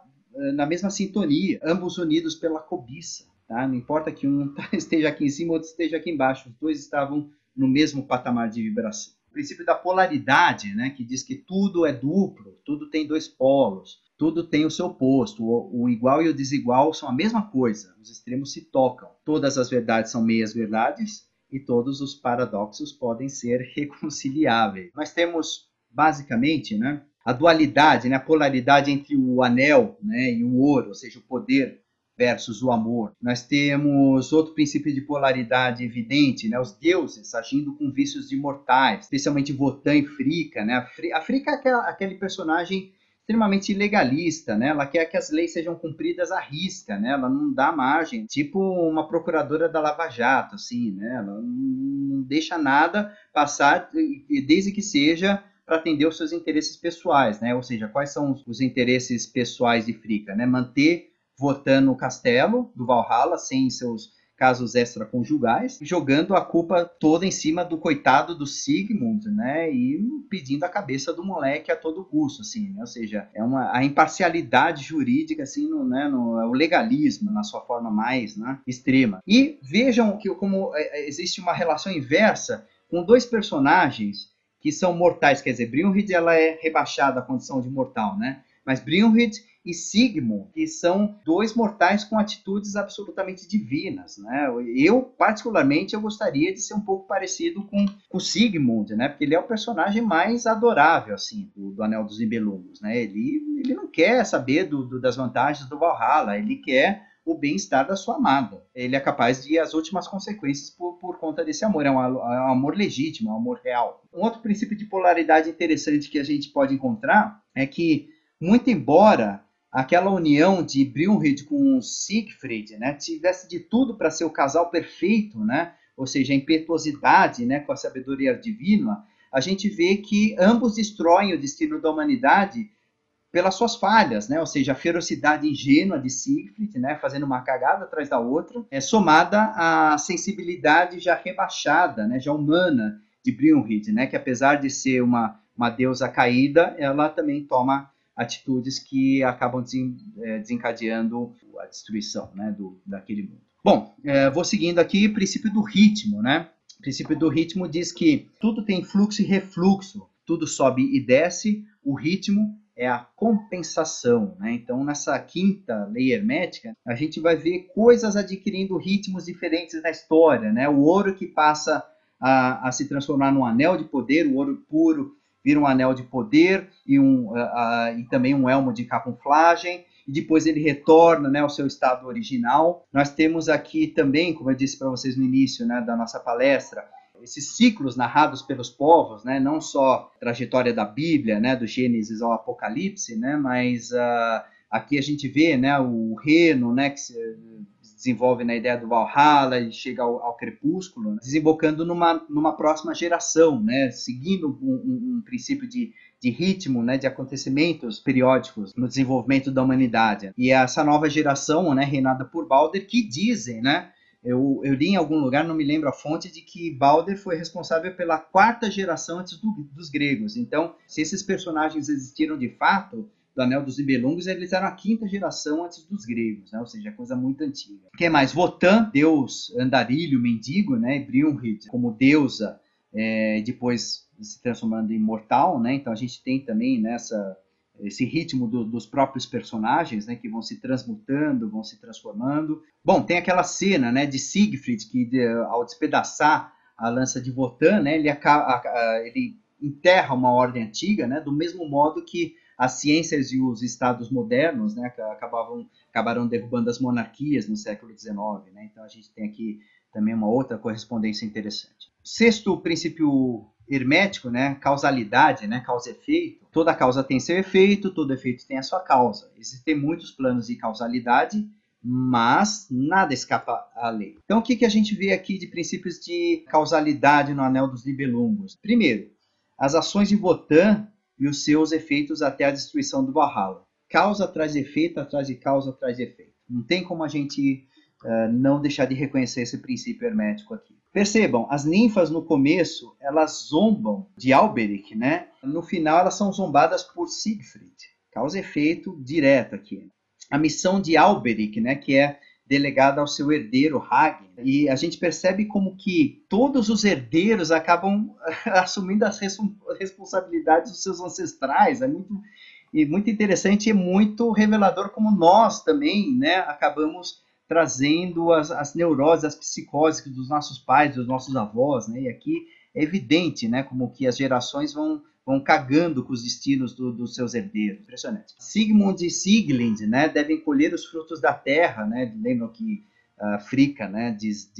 na mesma sintonia, ambos unidos pela cobiça. Tá? Não importa que um esteja aqui em cima, outro esteja aqui embaixo. Os dois estavam no mesmo patamar de vibração. O princípio da polaridade, né, que diz que tudo é duplo, tudo tem dois polos, tudo tem o seu oposto. O, o igual e o desigual são a mesma coisa. Os extremos se tocam. Todas as verdades são meias verdades e todos os paradoxos podem ser reconciliáveis. Nós temos basicamente, né, a dualidade, né, a polaridade entre o anel, né, e o ouro, ou seja, o poder versus o amor. Nós temos outro princípio de polaridade evidente, né? Os deuses agindo com vícios de mortais, especialmente Votan e Frica, né? A Frica é aquele personagem extremamente legalista, né? Ela quer que as leis sejam cumpridas à risca, né? Ela não dá margem, tipo uma procuradora da Lava Jato, assim, né? Ela não deixa nada passar, desde que seja para atender os seus interesses pessoais, né? Ou seja, quais são os interesses pessoais de Frica, né? Manter votando o castelo do Valhalla sem seus casos extraconjugais, jogando a culpa toda em cima do coitado do Sigmund, né? E pedindo a cabeça do moleque a todo custo, assim, né? Ou seja, é uma a imparcialidade jurídica, assim, no, né? No, é o legalismo na sua forma mais né? extrema. E vejam que como é, é, existe uma relação inversa com dois personagens que são mortais, quer dizer, Brynhild ela é rebaixada à condição de mortal, né? Mas Brynhild e Sigmund, que são dois mortais com atitudes absolutamente divinas, né? Eu, particularmente, eu gostaria de ser um pouco parecido com o Sigmund, né? Porque ele é o personagem mais adorável, assim, do, do Anel dos Nibelungos, né? Ele, ele não quer saber do, do, das vantagens do Valhalla, ele quer o bem-estar da sua amada. Ele é capaz de ir às últimas consequências por, por conta desse amor. É um, é um amor legítimo, é um amor real. Um outro princípio de polaridade interessante que a gente pode encontrar é que, muito embora aquela união de Brunhild com Siegfried, né, tivesse de tudo para ser o casal perfeito, né, ou seja, a impetuosidade, né, com a sabedoria divina, a gente vê que ambos destroem o destino da humanidade pelas suas falhas, né? Ou seja, a ferocidade ingênua de Siegfried, né, fazendo uma cagada atrás da outra, é somada à sensibilidade já rebaixada, né, já humana de Brunhild, né, que apesar de ser uma, uma deusa caída, ela também toma atitudes que acabam é, desencadeando a destruição né, do, daquele mundo. Bom, é, vou seguindo aqui o princípio do ritmo, né? O princípio do ritmo diz que tudo tem fluxo e refluxo, tudo sobe e desce, o ritmo é a compensação. Né? Então, nessa quinta lei hermética, a gente vai ver coisas adquirindo ritmos diferentes na história. Né? O ouro que passa a, a se transformar num anel de poder, o ouro puro vira um anel de poder e, um, uh, uh, e também um elmo de camuflagem, e depois ele retorna né, ao seu estado original. Nós temos aqui também, como eu disse para vocês no início né, da nossa palestra, esses ciclos narrados pelos povos, né, não só a trajetória da Bíblia, né, do Gênesis ao Apocalipse, né, mas uh, aqui a gente vê né, o reino né, que se, desenvolve na ideia do Valhalla e chega ao, ao crepúsculo, né? desembocando numa, numa próxima geração, né? seguindo um, um, um princípio de, de ritmo, né, de acontecimentos periódicos no desenvolvimento da humanidade. E essa nova geração, né, reinada por Balder, que dizem, né, eu, eu, li em algum lugar, não me lembro a fonte, de que Balder foi responsável pela quarta geração antes do, dos gregos. Então, se esses personagens existiram de fato, do Anel dos Nibelungos, eles eram a quinta geração antes dos gregos, né? ou seja, coisa muito antiga. Quem mais? Votan, deus andarilho, mendigo, né? Brunhild como deusa, é, depois se transformando em mortal, né? Então a gente tem também nessa esse ritmo do, dos próprios personagens, né, que vão se transmutando, vão se transformando. Bom, tem aquela cena, né, de Siegfried que de, ao despedaçar a lança de Votan, né, ele, ele enterra uma ordem antiga, né, do mesmo modo que as ciências e os estados modernos, né, acabavam, acabaram derrubando as monarquias no século XIX, né, então a gente tem aqui também uma outra correspondência interessante. Sexto princípio hermético, né, causalidade, né, causa efeito. Toda causa tem seu efeito, todo efeito tem a sua causa. Existem muitos planos de causalidade, mas nada escapa à lei. Então, o que, que a gente vê aqui de princípios de causalidade no Anel dos Nibelungos? Primeiro, as ações de Votan e os seus efeitos até a destruição do Valhalla. Causa de efeito, atrás de causa, de efeito. Não tem como a gente uh, não deixar de reconhecer esse princípio hermético aqui. Percebam, as ninfas no começo, elas zombam de Alberic, né? No final, elas são zombadas por Siegfried. Causa e efeito direto aqui. A missão de Alberic, né, que é delegada ao seu herdeiro Hagen. E a gente percebe como que todos os herdeiros acabam assumindo as responsabilidades dos seus ancestrais. É muito, e muito interessante e muito revelador como nós também né, acabamos trazendo as, as neuroses, as psicoses dos nossos pais, dos nossos avós. Né? E aqui é evidente né, como que as gerações vão vão cagando com os destinos do, dos seus herdeiros. Impressionante. Sigmund e Sieglind, né, devem colher os frutos da terra, né? Lembram que uh, Frica, né, diz,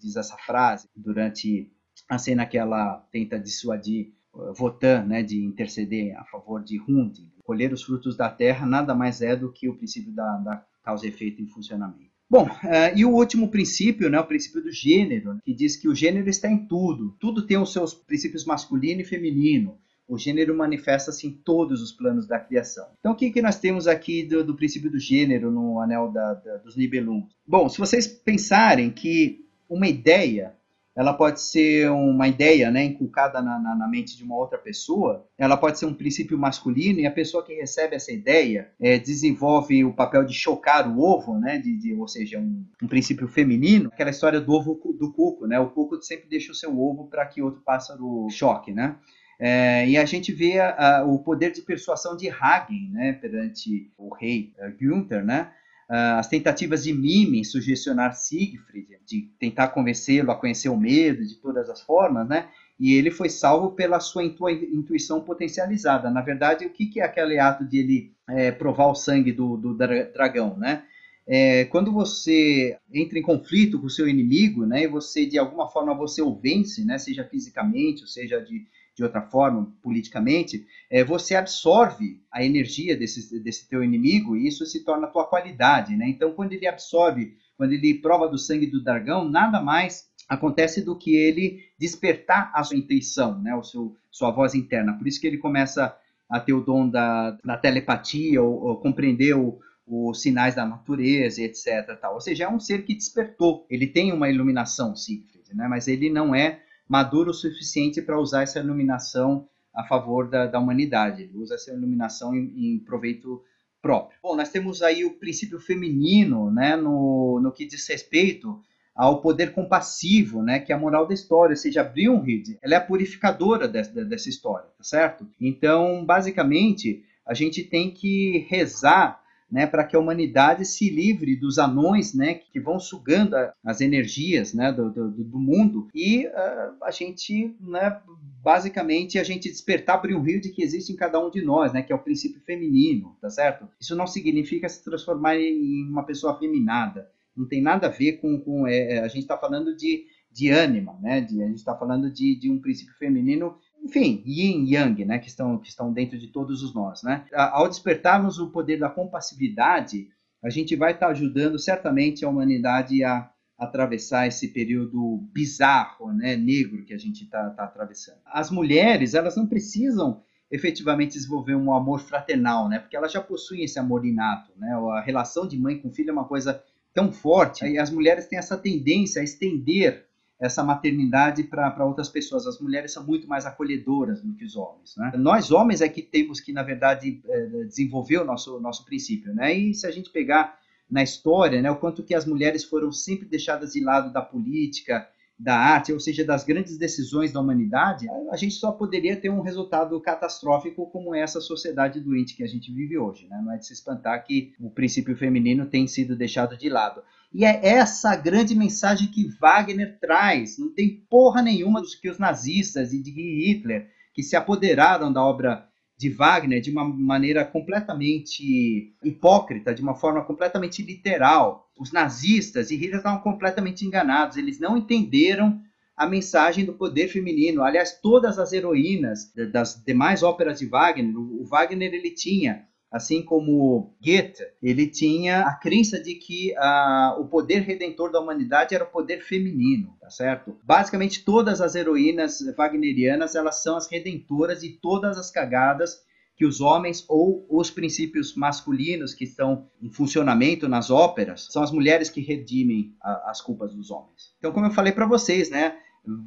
diz essa frase durante a cena que ela tenta dissuadir Votan, né, de interceder a favor de Hund, colher os frutos da terra, nada mais é do que o princípio da, da causa e efeito em funcionamento. Bom, uh, e o último princípio, né, o princípio do gênero, né, que diz que o gênero está em tudo. Tudo tem os seus princípios masculino e feminino. O gênero manifesta-se em todos os planos da criação. Então, o que, que nós temos aqui do, do princípio do gênero no anel da, da, dos Nibelungos? Bom, se vocês pensarem que uma ideia ela pode ser uma ideia né, inculcada na, na, na, mente de uma outra pessoa, ela pode ser um princípio masculino, e a pessoa que recebe essa ideia é, desenvolve o papel de chocar o ovo, né, de, de ou seja, um, um, princípio feminino, aquela história do ovo do cuco, né, o cuco sempre deixa o seu ovo para que outro pássaro choque, né. É, e a gente vê a, a, o poder de persuasão de Hagen né, perante o rei Günther, né, uh, as tentativas de Mime sugestionar Siegfried, de tentar convencê-lo a conhecer o medo de todas as formas, né? E ele foi salvo pela sua intuição potencializada. Na verdade, o que, que é aquele ato de ele é, provar o sangue do, do dragão, né? É, quando você entra em conflito com o seu inimigo, né, e você de alguma forma você o vence, né, seja fisicamente, ou seja de, de outra forma, politicamente, é, você absorve a energia desse, desse teu inimigo e isso se torna a tua qualidade, né? Então, quando ele absorve, quando ele prova do sangue do dragão, nada mais acontece do que ele despertar a sua intuição, né? O seu, sua voz interna. Por isso que ele começa a ter o dom da, da telepatia, ou, ou compreender o, os sinais da natureza, etc. Tal. Ou seja, é um ser que despertou. Ele tem uma iluminação, Siegfried, né? mas ele não é maduro o suficiente para usar essa iluminação a favor da, da humanidade. Ele usa essa iluminação em, em, proveito próprio. Bom, nós temos aí o princípio feminino, né, no, no que diz respeito ao poder compassivo, né, que é a moral da história, ou seja, Brunhild, ela é a purificadora dessa, dessa história, tá certo? Então, basicamente, a gente tem que rezar né, para que a humanidade se livre dos anões, né, que vão sugando as energias, né, do, do, do mundo e uh, a gente, né, basicamente a gente despertar o rio de que existe em cada um de nós, né, que é o princípio feminino, tá certo? Isso não significa se transformar em uma pessoa afeminada, não tem nada a ver com, com é, é a gente está falando de de ânima, né? De, a gente está falando de, de um princípio feminino enfim, yin e yang, né, que estão, que estão dentro de todos os nós, né? Ao despertarmos o poder da compassividade, a gente vai estar ajudando certamente a humanidade a atravessar esse período bizarro, né, negro que a gente está tá atravessando. As mulheres, elas não precisam efetivamente desenvolver um amor fraternal, né, porque elas já possuem esse amor inato, né, a relação de mãe com filho é uma coisa tão forte, e as mulheres têm essa tendência a estender essa maternidade para outras pessoas. As mulheres são muito mais acolhedoras do que os homens. Né? Nós, homens, é que temos que, na verdade, é, desenvolver o nosso, nosso princípio. Né? E se a gente pegar na história né, o quanto que as mulheres foram sempre deixadas de lado da política, da arte, ou seja, das grandes decisões da humanidade, a gente só poderia ter um resultado catastrófico como essa sociedade doente que a gente vive hoje. Né? Não é de se espantar que o princípio feminino tem sido deixado de lado. E é essa a grande mensagem que Wagner traz. Não tem porra nenhuma dos que os nazistas e de Hitler, que se apoderaram da obra de Wagner de uma maneira completamente hipócrita, de uma forma completamente literal. Os nazistas e Hitler estavam completamente enganados, eles não entenderam a mensagem do poder feminino. Aliás, todas as heroínas das demais óperas de Wagner, o Wagner ele tinha assim como Goethe, ele tinha a crença de que uh, o poder redentor da humanidade era o poder feminino, tá certo? Basicamente todas as heroínas wagnerianas, elas são as redentoras de todas as cagadas que os homens ou os princípios masculinos que estão em funcionamento nas óperas são as mulheres que redimem a, as culpas dos homens. Então, como eu falei para vocês, né,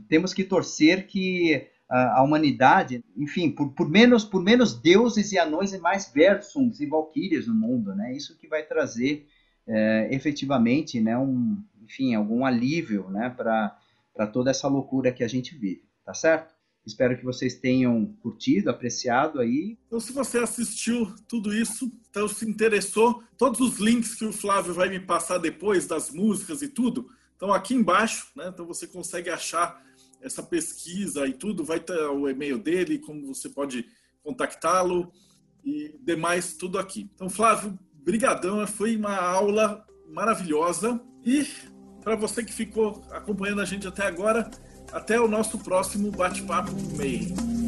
temos que torcer que a, humanidade, enfim, por, por, menos por menos deuses e anões e mais Versungs e Valkyrias no mundo, né? Isso que vai trazer é, efetivamente, né, um, enfim, algum alívio, né, para toda essa loucura que a gente vive, tá certo? Espero que vocês tenham curtido, apreciado aí. Então, se você assistiu tudo isso, então se interessou, todos os links que o Flávio vai me passar depois das músicas e tudo, estão aqui embaixo, né? Então você consegue achar essa pesquisa e tudo, vai ter o e-mail dele, como você pode contactá-lo e demais tudo aqui. Então, Flávio, brigadão, foi uma aula maravilhosa e para você que ficou acompanhando a gente até agora, até o nosso próximo bate-papo meio.